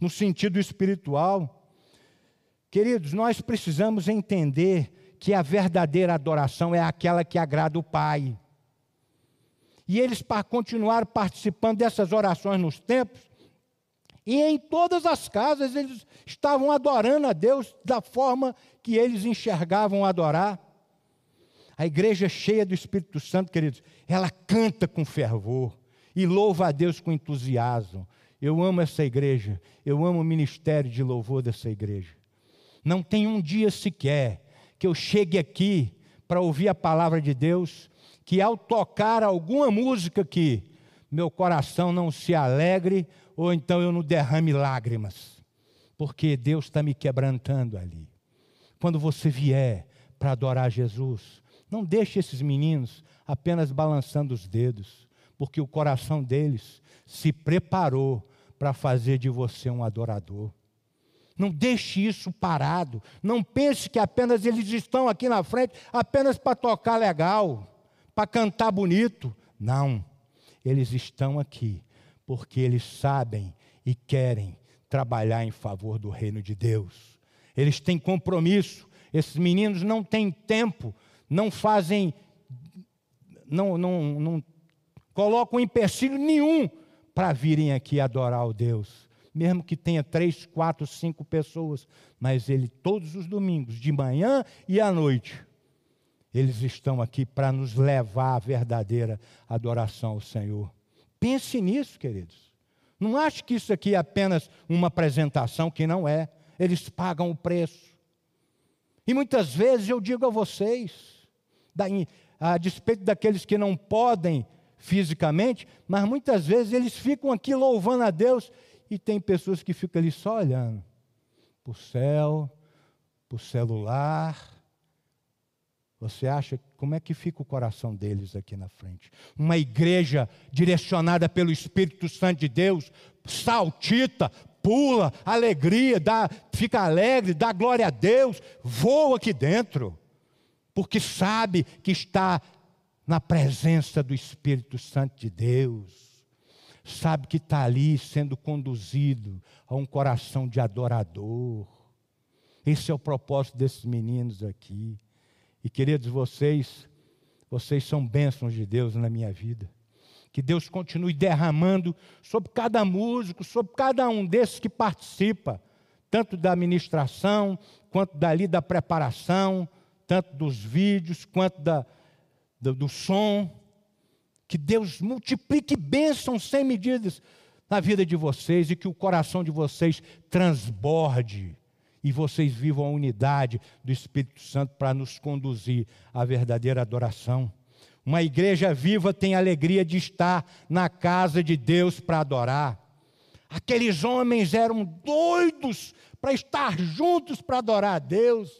[SPEAKER 1] no sentido espiritual. Queridos, nós precisamos entender que a verdadeira adoração é aquela que agrada o Pai. E eles continuaram participando dessas orações nos tempos, E em todas as casas eles estavam adorando a Deus da forma que eles enxergavam adorar. A igreja cheia do Espírito Santo, queridos, ela canta com fervor e louva a Deus com entusiasmo. Eu amo essa igreja, eu amo o ministério de louvor dessa igreja. Não tem um dia sequer que eu chegue aqui para ouvir a palavra de Deus, que ao tocar alguma música aqui, meu coração não se alegre ou então eu não derrame lágrimas, porque Deus está me quebrantando ali. Quando você vier para adorar Jesus, não deixe esses meninos apenas balançando os dedos, porque o coração deles se preparou para fazer de você um adorador. Não deixe isso parado. Não pense que apenas eles estão aqui na frente apenas para tocar legal, para cantar bonito. Não. Eles estão aqui porque eles sabem e querem trabalhar em favor do reino de Deus. Eles têm compromisso. Esses meninos não têm tempo, não fazem, não, não, não colocam empecilho nenhum para virem aqui adorar o Deus mesmo que tenha três, quatro, cinco pessoas, mas ele todos os domingos, de manhã e à noite, eles estão aqui para nos levar à verdadeira adoração ao Senhor. Pense nisso, queridos. Não ache que isso aqui é apenas uma apresentação, que não é. Eles pagam o preço. E muitas vezes eu digo a vocês, a despeito daqueles que não podem fisicamente, mas muitas vezes eles ficam aqui louvando a Deus e tem pessoas que ficam ali só olhando para o céu, para o celular. Você acha como é que fica o coração deles aqui na frente? Uma igreja direcionada pelo Espírito Santo de Deus, saltita, pula, alegria, dá, fica alegre, dá glória a Deus, voa aqui dentro, porque sabe que está na presença do Espírito Santo de Deus sabe que está ali sendo conduzido a um coração de adorador. Esse é o propósito desses meninos aqui. E queridos, vocês, vocês são bênçãos de Deus na minha vida. Que Deus continue derramando sobre cada músico, sobre cada um desses que participa, tanto da ministração, quanto dali da preparação, tanto dos vídeos, quanto da, do, do som. Que Deus multiplique bênçãos sem medidas na vida de vocês e que o coração de vocês transborde e vocês vivam a unidade do Espírito Santo para nos conduzir à verdadeira adoração. Uma igreja viva tem alegria de estar na casa de Deus para adorar. Aqueles homens eram doidos para estar juntos para adorar a Deus.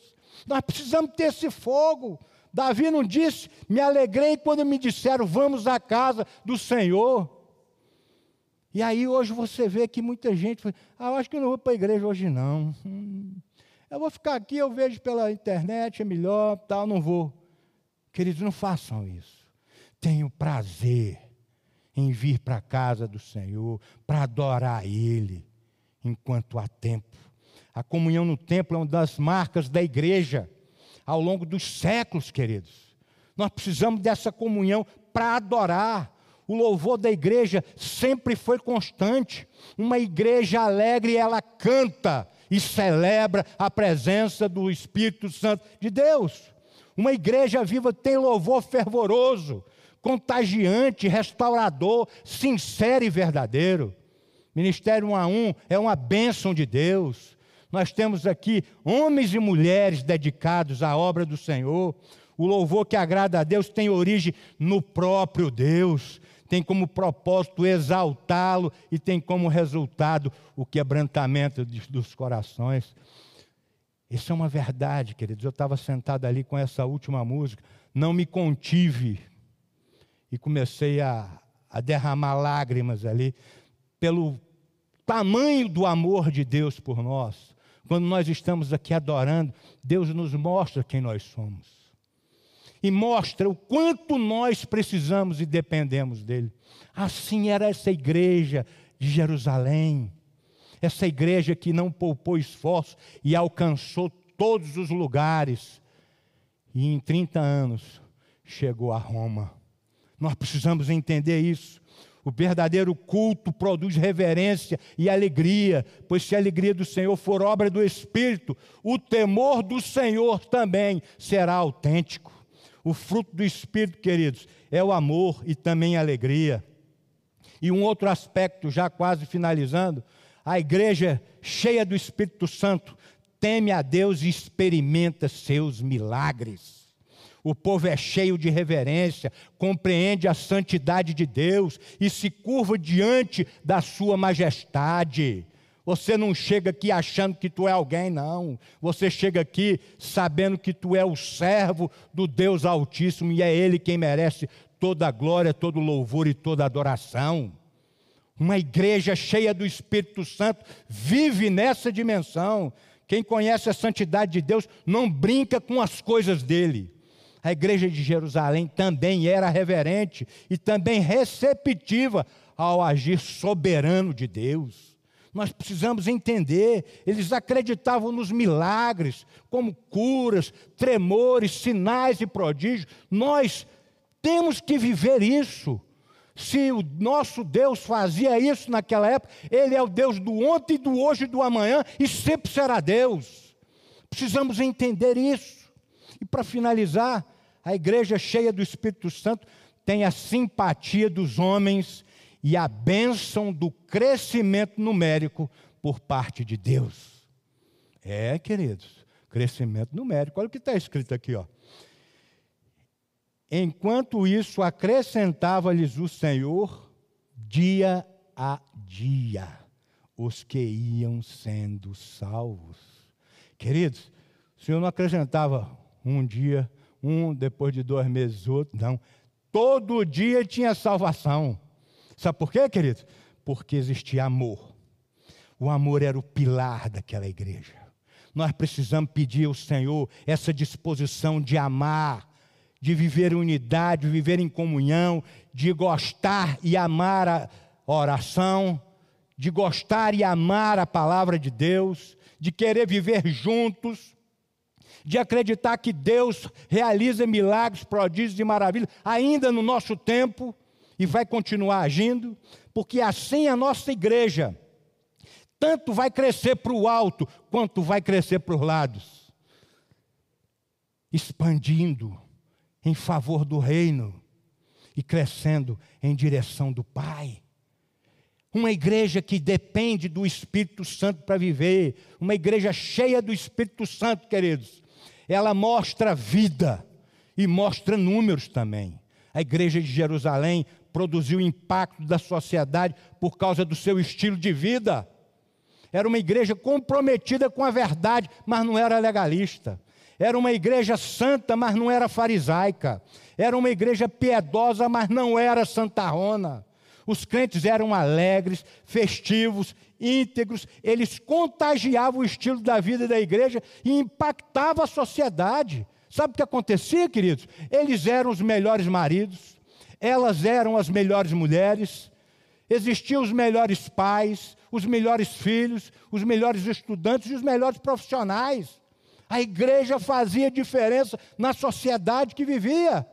[SPEAKER 1] Nós precisamos ter esse fogo. Davi não disse, me alegrei quando me disseram, vamos à casa do Senhor. E aí hoje você vê que muita gente fala, ah, eu acho que eu não vou para a igreja hoje não. Eu vou ficar aqui, eu vejo pela internet, é melhor, tal, não vou. Queridos, não façam isso. Tenho prazer em vir para a casa do Senhor, para adorar Ele, enquanto há tempo. A comunhão no templo é uma das marcas da igreja ao longo dos séculos, queridos. Nós precisamos dessa comunhão para adorar. O louvor da igreja sempre foi constante. Uma igreja alegre, ela canta e celebra a presença do Espírito Santo de Deus. Uma igreja viva tem louvor fervoroso, contagiante, restaurador, sincero e verdadeiro. Ministério 1 a 1 é uma bênção de Deus. Nós temos aqui homens e mulheres dedicados à obra do Senhor. O louvor que agrada a Deus tem origem no próprio Deus, tem como propósito exaltá-lo e tem como resultado o quebrantamento dos corações. Isso é uma verdade, queridos. Eu estava sentado ali com essa última música, não me contive e comecei a, a derramar lágrimas ali pelo tamanho do amor de Deus por nós. Quando nós estamos aqui adorando, Deus nos mostra quem nós somos. E mostra o quanto nós precisamos e dependemos dele. Assim era essa igreja de Jerusalém. Essa igreja que não poupou esforço e alcançou todos os lugares. E em 30 anos chegou a Roma. Nós precisamos entender isso. O verdadeiro culto produz reverência e alegria, pois se a alegria do Senhor for obra do Espírito, o temor do Senhor também será autêntico. O fruto do Espírito, queridos, é o amor e também a alegria. E um outro aspecto, já quase finalizando, a igreja cheia do Espírito Santo teme a Deus e experimenta seus milagres. O povo é cheio de reverência, compreende a santidade de Deus e se curva diante da sua majestade. Você não chega aqui achando que tu é alguém, não. Você chega aqui sabendo que tu é o servo do Deus Altíssimo e é Ele quem merece toda a glória, todo o louvor e toda a adoração. Uma igreja cheia do Espírito Santo vive nessa dimensão. Quem conhece a santidade de Deus não brinca com as coisas dele. A igreja de Jerusalém também era reverente e também receptiva ao agir soberano de Deus. Nós precisamos entender, eles acreditavam nos milagres, como curas, tremores, sinais e prodígios. Nós temos que viver isso. Se o nosso Deus fazia isso naquela época, Ele é o Deus do ontem, do hoje e do amanhã e sempre será Deus. Precisamos entender isso. E para finalizar, a igreja cheia do Espírito Santo tem a simpatia dos homens e a bênção do crescimento numérico por parte de Deus. É, queridos, crescimento numérico. Olha o que está escrito aqui, ó. Enquanto isso, acrescentava-lhes o Senhor dia a dia os que iam sendo salvos. Queridos, o Senhor não acrescentava um dia, um, depois de dois meses, outro, não. Todo dia tinha salvação. Sabe por quê, queridos? Porque existia amor. O amor era o pilar daquela igreja. Nós precisamos pedir ao Senhor essa disposição de amar de viver unidade, de viver em comunhão, de gostar e amar a oração, de gostar e amar a palavra de Deus, de querer viver juntos, de acreditar que Deus realiza milagres, prodígios e maravilhas ainda no nosso tempo e vai continuar agindo, porque assim a nossa igreja tanto vai crescer para o alto quanto vai crescer para os lados, expandindo em favor do reino e crescendo em direção do Pai. Uma igreja que depende do Espírito Santo para viver, uma igreja cheia do Espírito Santo, queridos. Ela mostra vida e mostra números também. A igreja de Jerusalém produziu impacto da sociedade por causa do seu estilo de vida. Era uma igreja comprometida com a verdade, mas não era legalista. Era uma igreja santa, mas não era farisaica. Era uma igreja piedosa, mas não era santarrona. Os crentes eram alegres, festivos, íntegros, eles contagiavam o estilo da vida da igreja e impactavam a sociedade. Sabe o que acontecia, queridos? Eles eram os melhores maridos, elas eram as melhores mulheres, existiam os melhores pais, os melhores filhos, os melhores estudantes e os melhores profissionais. A igreja fazia diferença na sociedade que vivia.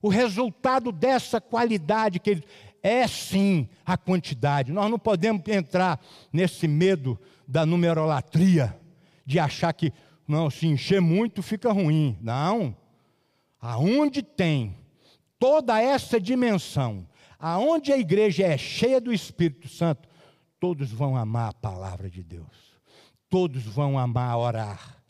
[SPEAKER 1] O resultado dessa qualidade que é sim a quantidade. Nós não podemos entrar nesse medo da numerolatria, de achar que não, se encher muito fica ruim. Não. Aonde tem toda essa dimensão, aonde a igreja é cheia do Espírito Santo, todos vão amar a palavra de Deus. Todos vão amar orar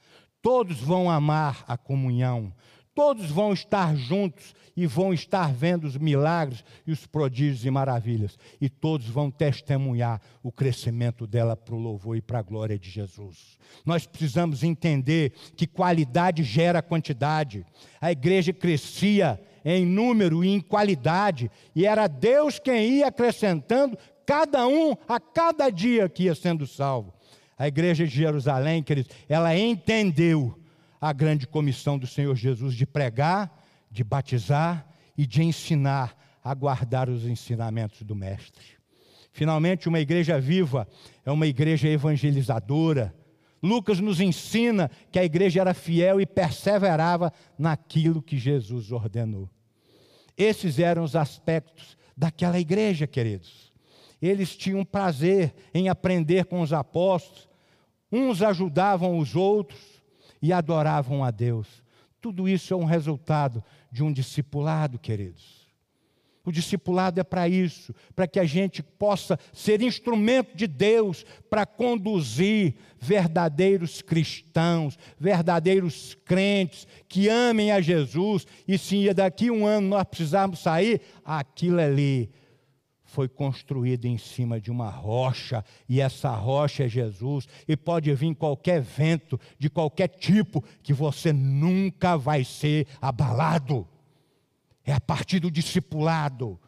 [SPEAKER 1] todos vão amar a comunhão, todos vão estar juntos e vão estar vendo os milagres e os prodígios e maravilhas, e todos vão testemunhar o crescimento dela para o louvor e para a glória de Jesus. Nós precisamos entender que qualidade gera quantidade. A igreja crescia em número e em qualidade, e era Deus quem ia acrescentando cada um a cada dia que ia sendo salvo. A igreja de Jerusalém, queridos, ela entendeu a grande comissão do Senhor Jesus de pregar, de batizar e de ensinar a guardar os ensinamentos do Mestre. Finalmente, uma igreja viva é uma igreja evangelizadora. Lucas nos ensina que a igreja era fiel e perseverava naquilo que Jesus ordenou. Esses eram os aspectos daquela igreja, queridos. Eles tinham prazer em aprender com os apóstolos, uns ajudavam os outros e adoravam a Deus. Tudo isso é um resultado de um discipulado, queridos. O discipulado é para isso, para que a gente possa ser instrumento de Deus para conduzir verdadeiros cristãos, verdadeiros crentes que amem a Jesus. E se daqui um ano nós precisarmos sair, aquilo ali foi construído em cima de uma rocha, e essa rocha é Jesus, e pode vir qualquer vento, de qualquer tipo, que você nunca vai ser abalado. É a partir do discipulado.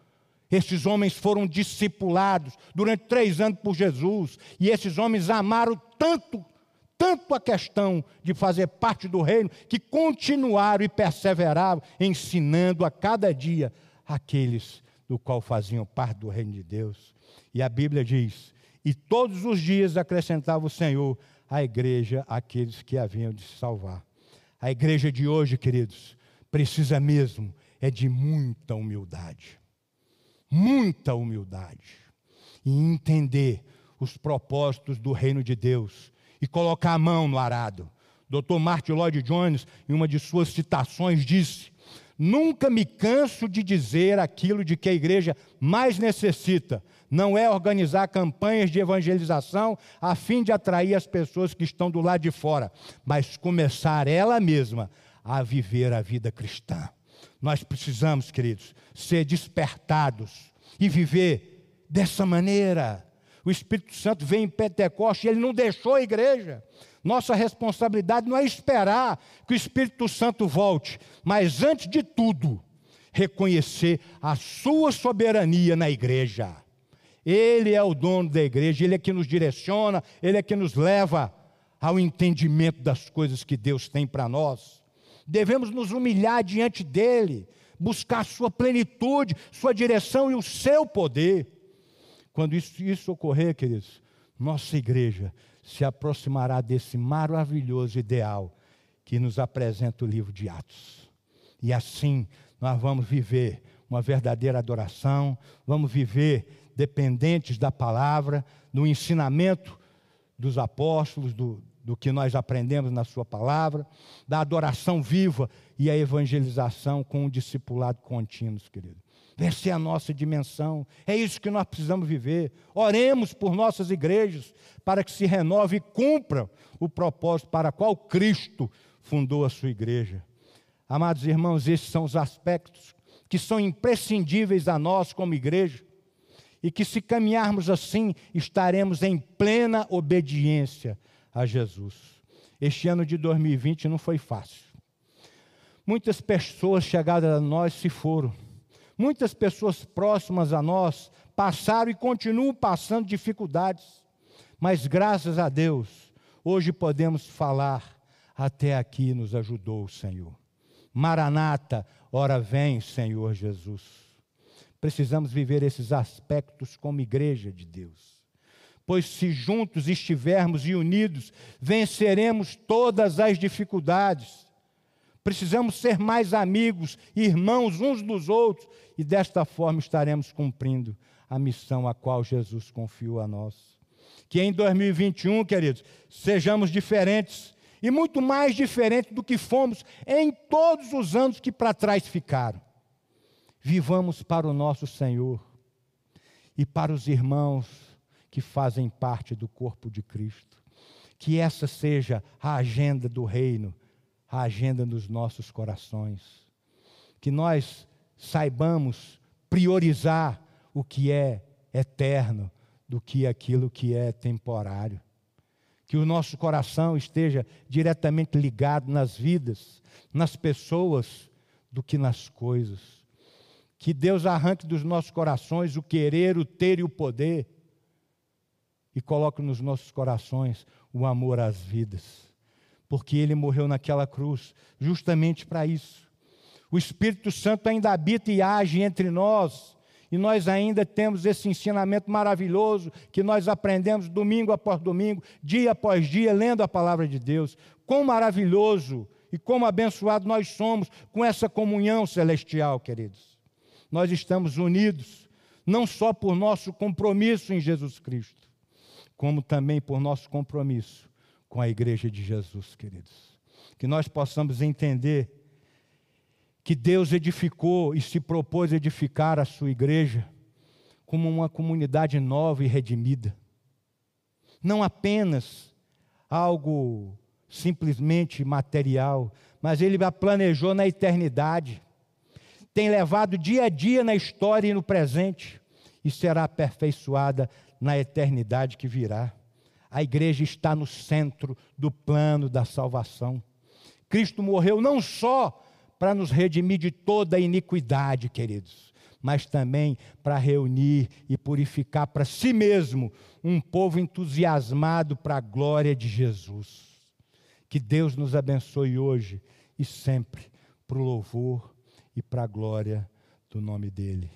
[SPEAKER 1] Esses homens foram discipulados durante três anos por Jesus. E esses homens amaram tanto, tanto a questão de fazer parte do reino, que continuaram e perseveraram, ensinando a cada dia aqueles do qual faziam parte do reino de Deus. E a Bíblia diz: E todos os dias acrescentava o Senhor à igreja aqueles que haviam de se salvar. A igreja de hoje, queridos, precisa mesmo é de muita humildade. Muita humildade. E entender os propósitos do reino de Deus e colocar a mão no arado. Dr. Martin Lloyd Jones, em uma de suas citações, disse: Nunca me canso de dizer aquilo de que a igreja mais necessita. Não é organizar campanhas de evangelização a fim de atrair as pessoas que estão do lado de fora, mas começar ela mesma a viver a vida cristã. Nós precisamos, queridos, ser despertados e viver dessa maneira. O Espírito Santo veio em Pentecoste ele não deixou a igreja. Nossa responsabilidade não é esperar que o Espírito Santo volte, mas antes de tudo, reconhecer a sua soberania na igreja. Ele é o dono da igreja, ele é que nos direciona, ele é que nos leva ao entendimento das coisas que Deus tem para nós devemos nos humilhar diante dele, buscar sua plenitude, sua direção e o seu poder. Quando isso, isso ocorrer, queridos, nossa igreja se aproximará desse maravilhoso ideal que nos apresenta o livro de Atos. E assim nós vamos viver uma verdadeira adoração, vamos viver dependentes da palavra, do ensinamento dos apóstolos, do, do que nós aprendemos na Sua palavra, da adoração viva e a evangelização com o discipulado contínuo, querido. Essa é a nossa dimensão, é isso que nós precisamos viver. Oremos por nossas igrejas para que se renove e cumpra o propósito para qual Cristo fundou a sua igreja. Amados irmãos, esses são os aspectos que são imprescindíveis a nós como igreja e que, se caminharmos assim, estaremos em plena obediência a Jesus. Este ano de 2020 não foi fácil. Muitas pessoas chegadas a nós se foram. Muitas pessoas próximas a nós passaram e continuam passando dificuldades. Mas graças a Deus, hoje podemos falar: até aqui nos ajudou o Senhor. Maranata, ora vem, Senhor Jesus. Precisamos viver esses aspectos como igreja de Deus pois se juntos estivermos e unidos, venceremos todas as dificuldades. Precisamos ser mais amigos, irmãos uns dos outros, e desta forma estaremos cumprindo a missão a qual Jesus confiou a nós. Que em 2021, queridos, sejamos diferentes e muito mais diferentes do que fomos em todos os anos que para trás ficaram. Vivamos para o nosso Senhor e para os irmãos que fazem parte do corpo de Cristo. Que essa seja a agenda do reino, a agenda dos nossos corações. Que nós saibamos priorizar o que é eterno do que aquilo que é temporário. Que o nosso coração esteja diretamente ligado nas vidas, nas pessoas, do que nas coisas. Que Deus arranque dos nossos corações o querer, o ter e o poder e coloque nos nossos corações o amor às vidas. Porque ele morreu naquela cruz justamente para isso. O Espírito Santo ainda habita e age entre nós. E nós ainda temos esse ensinamento maravilhoso que nós aprendemos domingo após domingo, dia após dia, lendo a palavra de Deus. Quão maravilhoso e como abençoado nós somos com essa comunhão celestial, queridos. Nós estamos unidos não só por nosso compromisso em Jesus Cristo, como também por nosso compromisso com a igreja de Jesus, queridos. Que nós possamos entender que Deus edificou e se propôs edificar a sua igreja como uma comunidade nova e redimida. Não apenas algo simplesmente material, mas ele a planejou na eternidade. Tem levado dia a dia na história e no presente e será aperfeiçoada na eternidade que virá. A igreja está no centro do plano da salvação. Cristo morreu não só para nos redimir de toda a iniquidade, queridos, mas também para reunir e purificar para si mesmo um povo entusiasmado para a glória de Jesus. Que Deus nos abençoe hoje e sempre para o louvor e para a glória do nome dEle.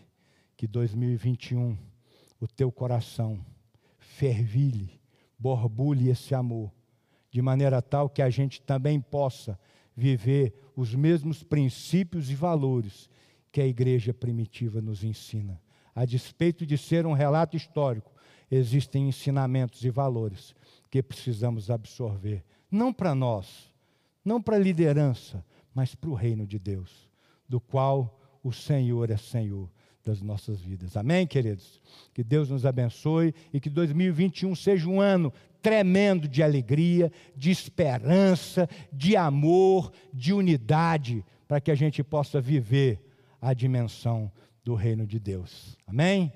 [SPEAKER 1] Que 2021 o teu coração fervilhe, borbulhe esse amor, de maneira tal que a gente também possa viver os mesmos princípios e valores que a igreja primitiva nos ensina. A despeito de ser um relato histórico, existem ensinamentos e valores que precisamos absorver, não para nós, não para a liderança, mas para o reino de Deus, do qual o Senhor é Senhor das nossas vidas. Amém, queridos? Que Deus nos abençoe e que 2021 seja um ano tremendo de alegria, de esperança, de amor, de unidade, para que a gente possa viver a dimensão do reino de Deus. Amém?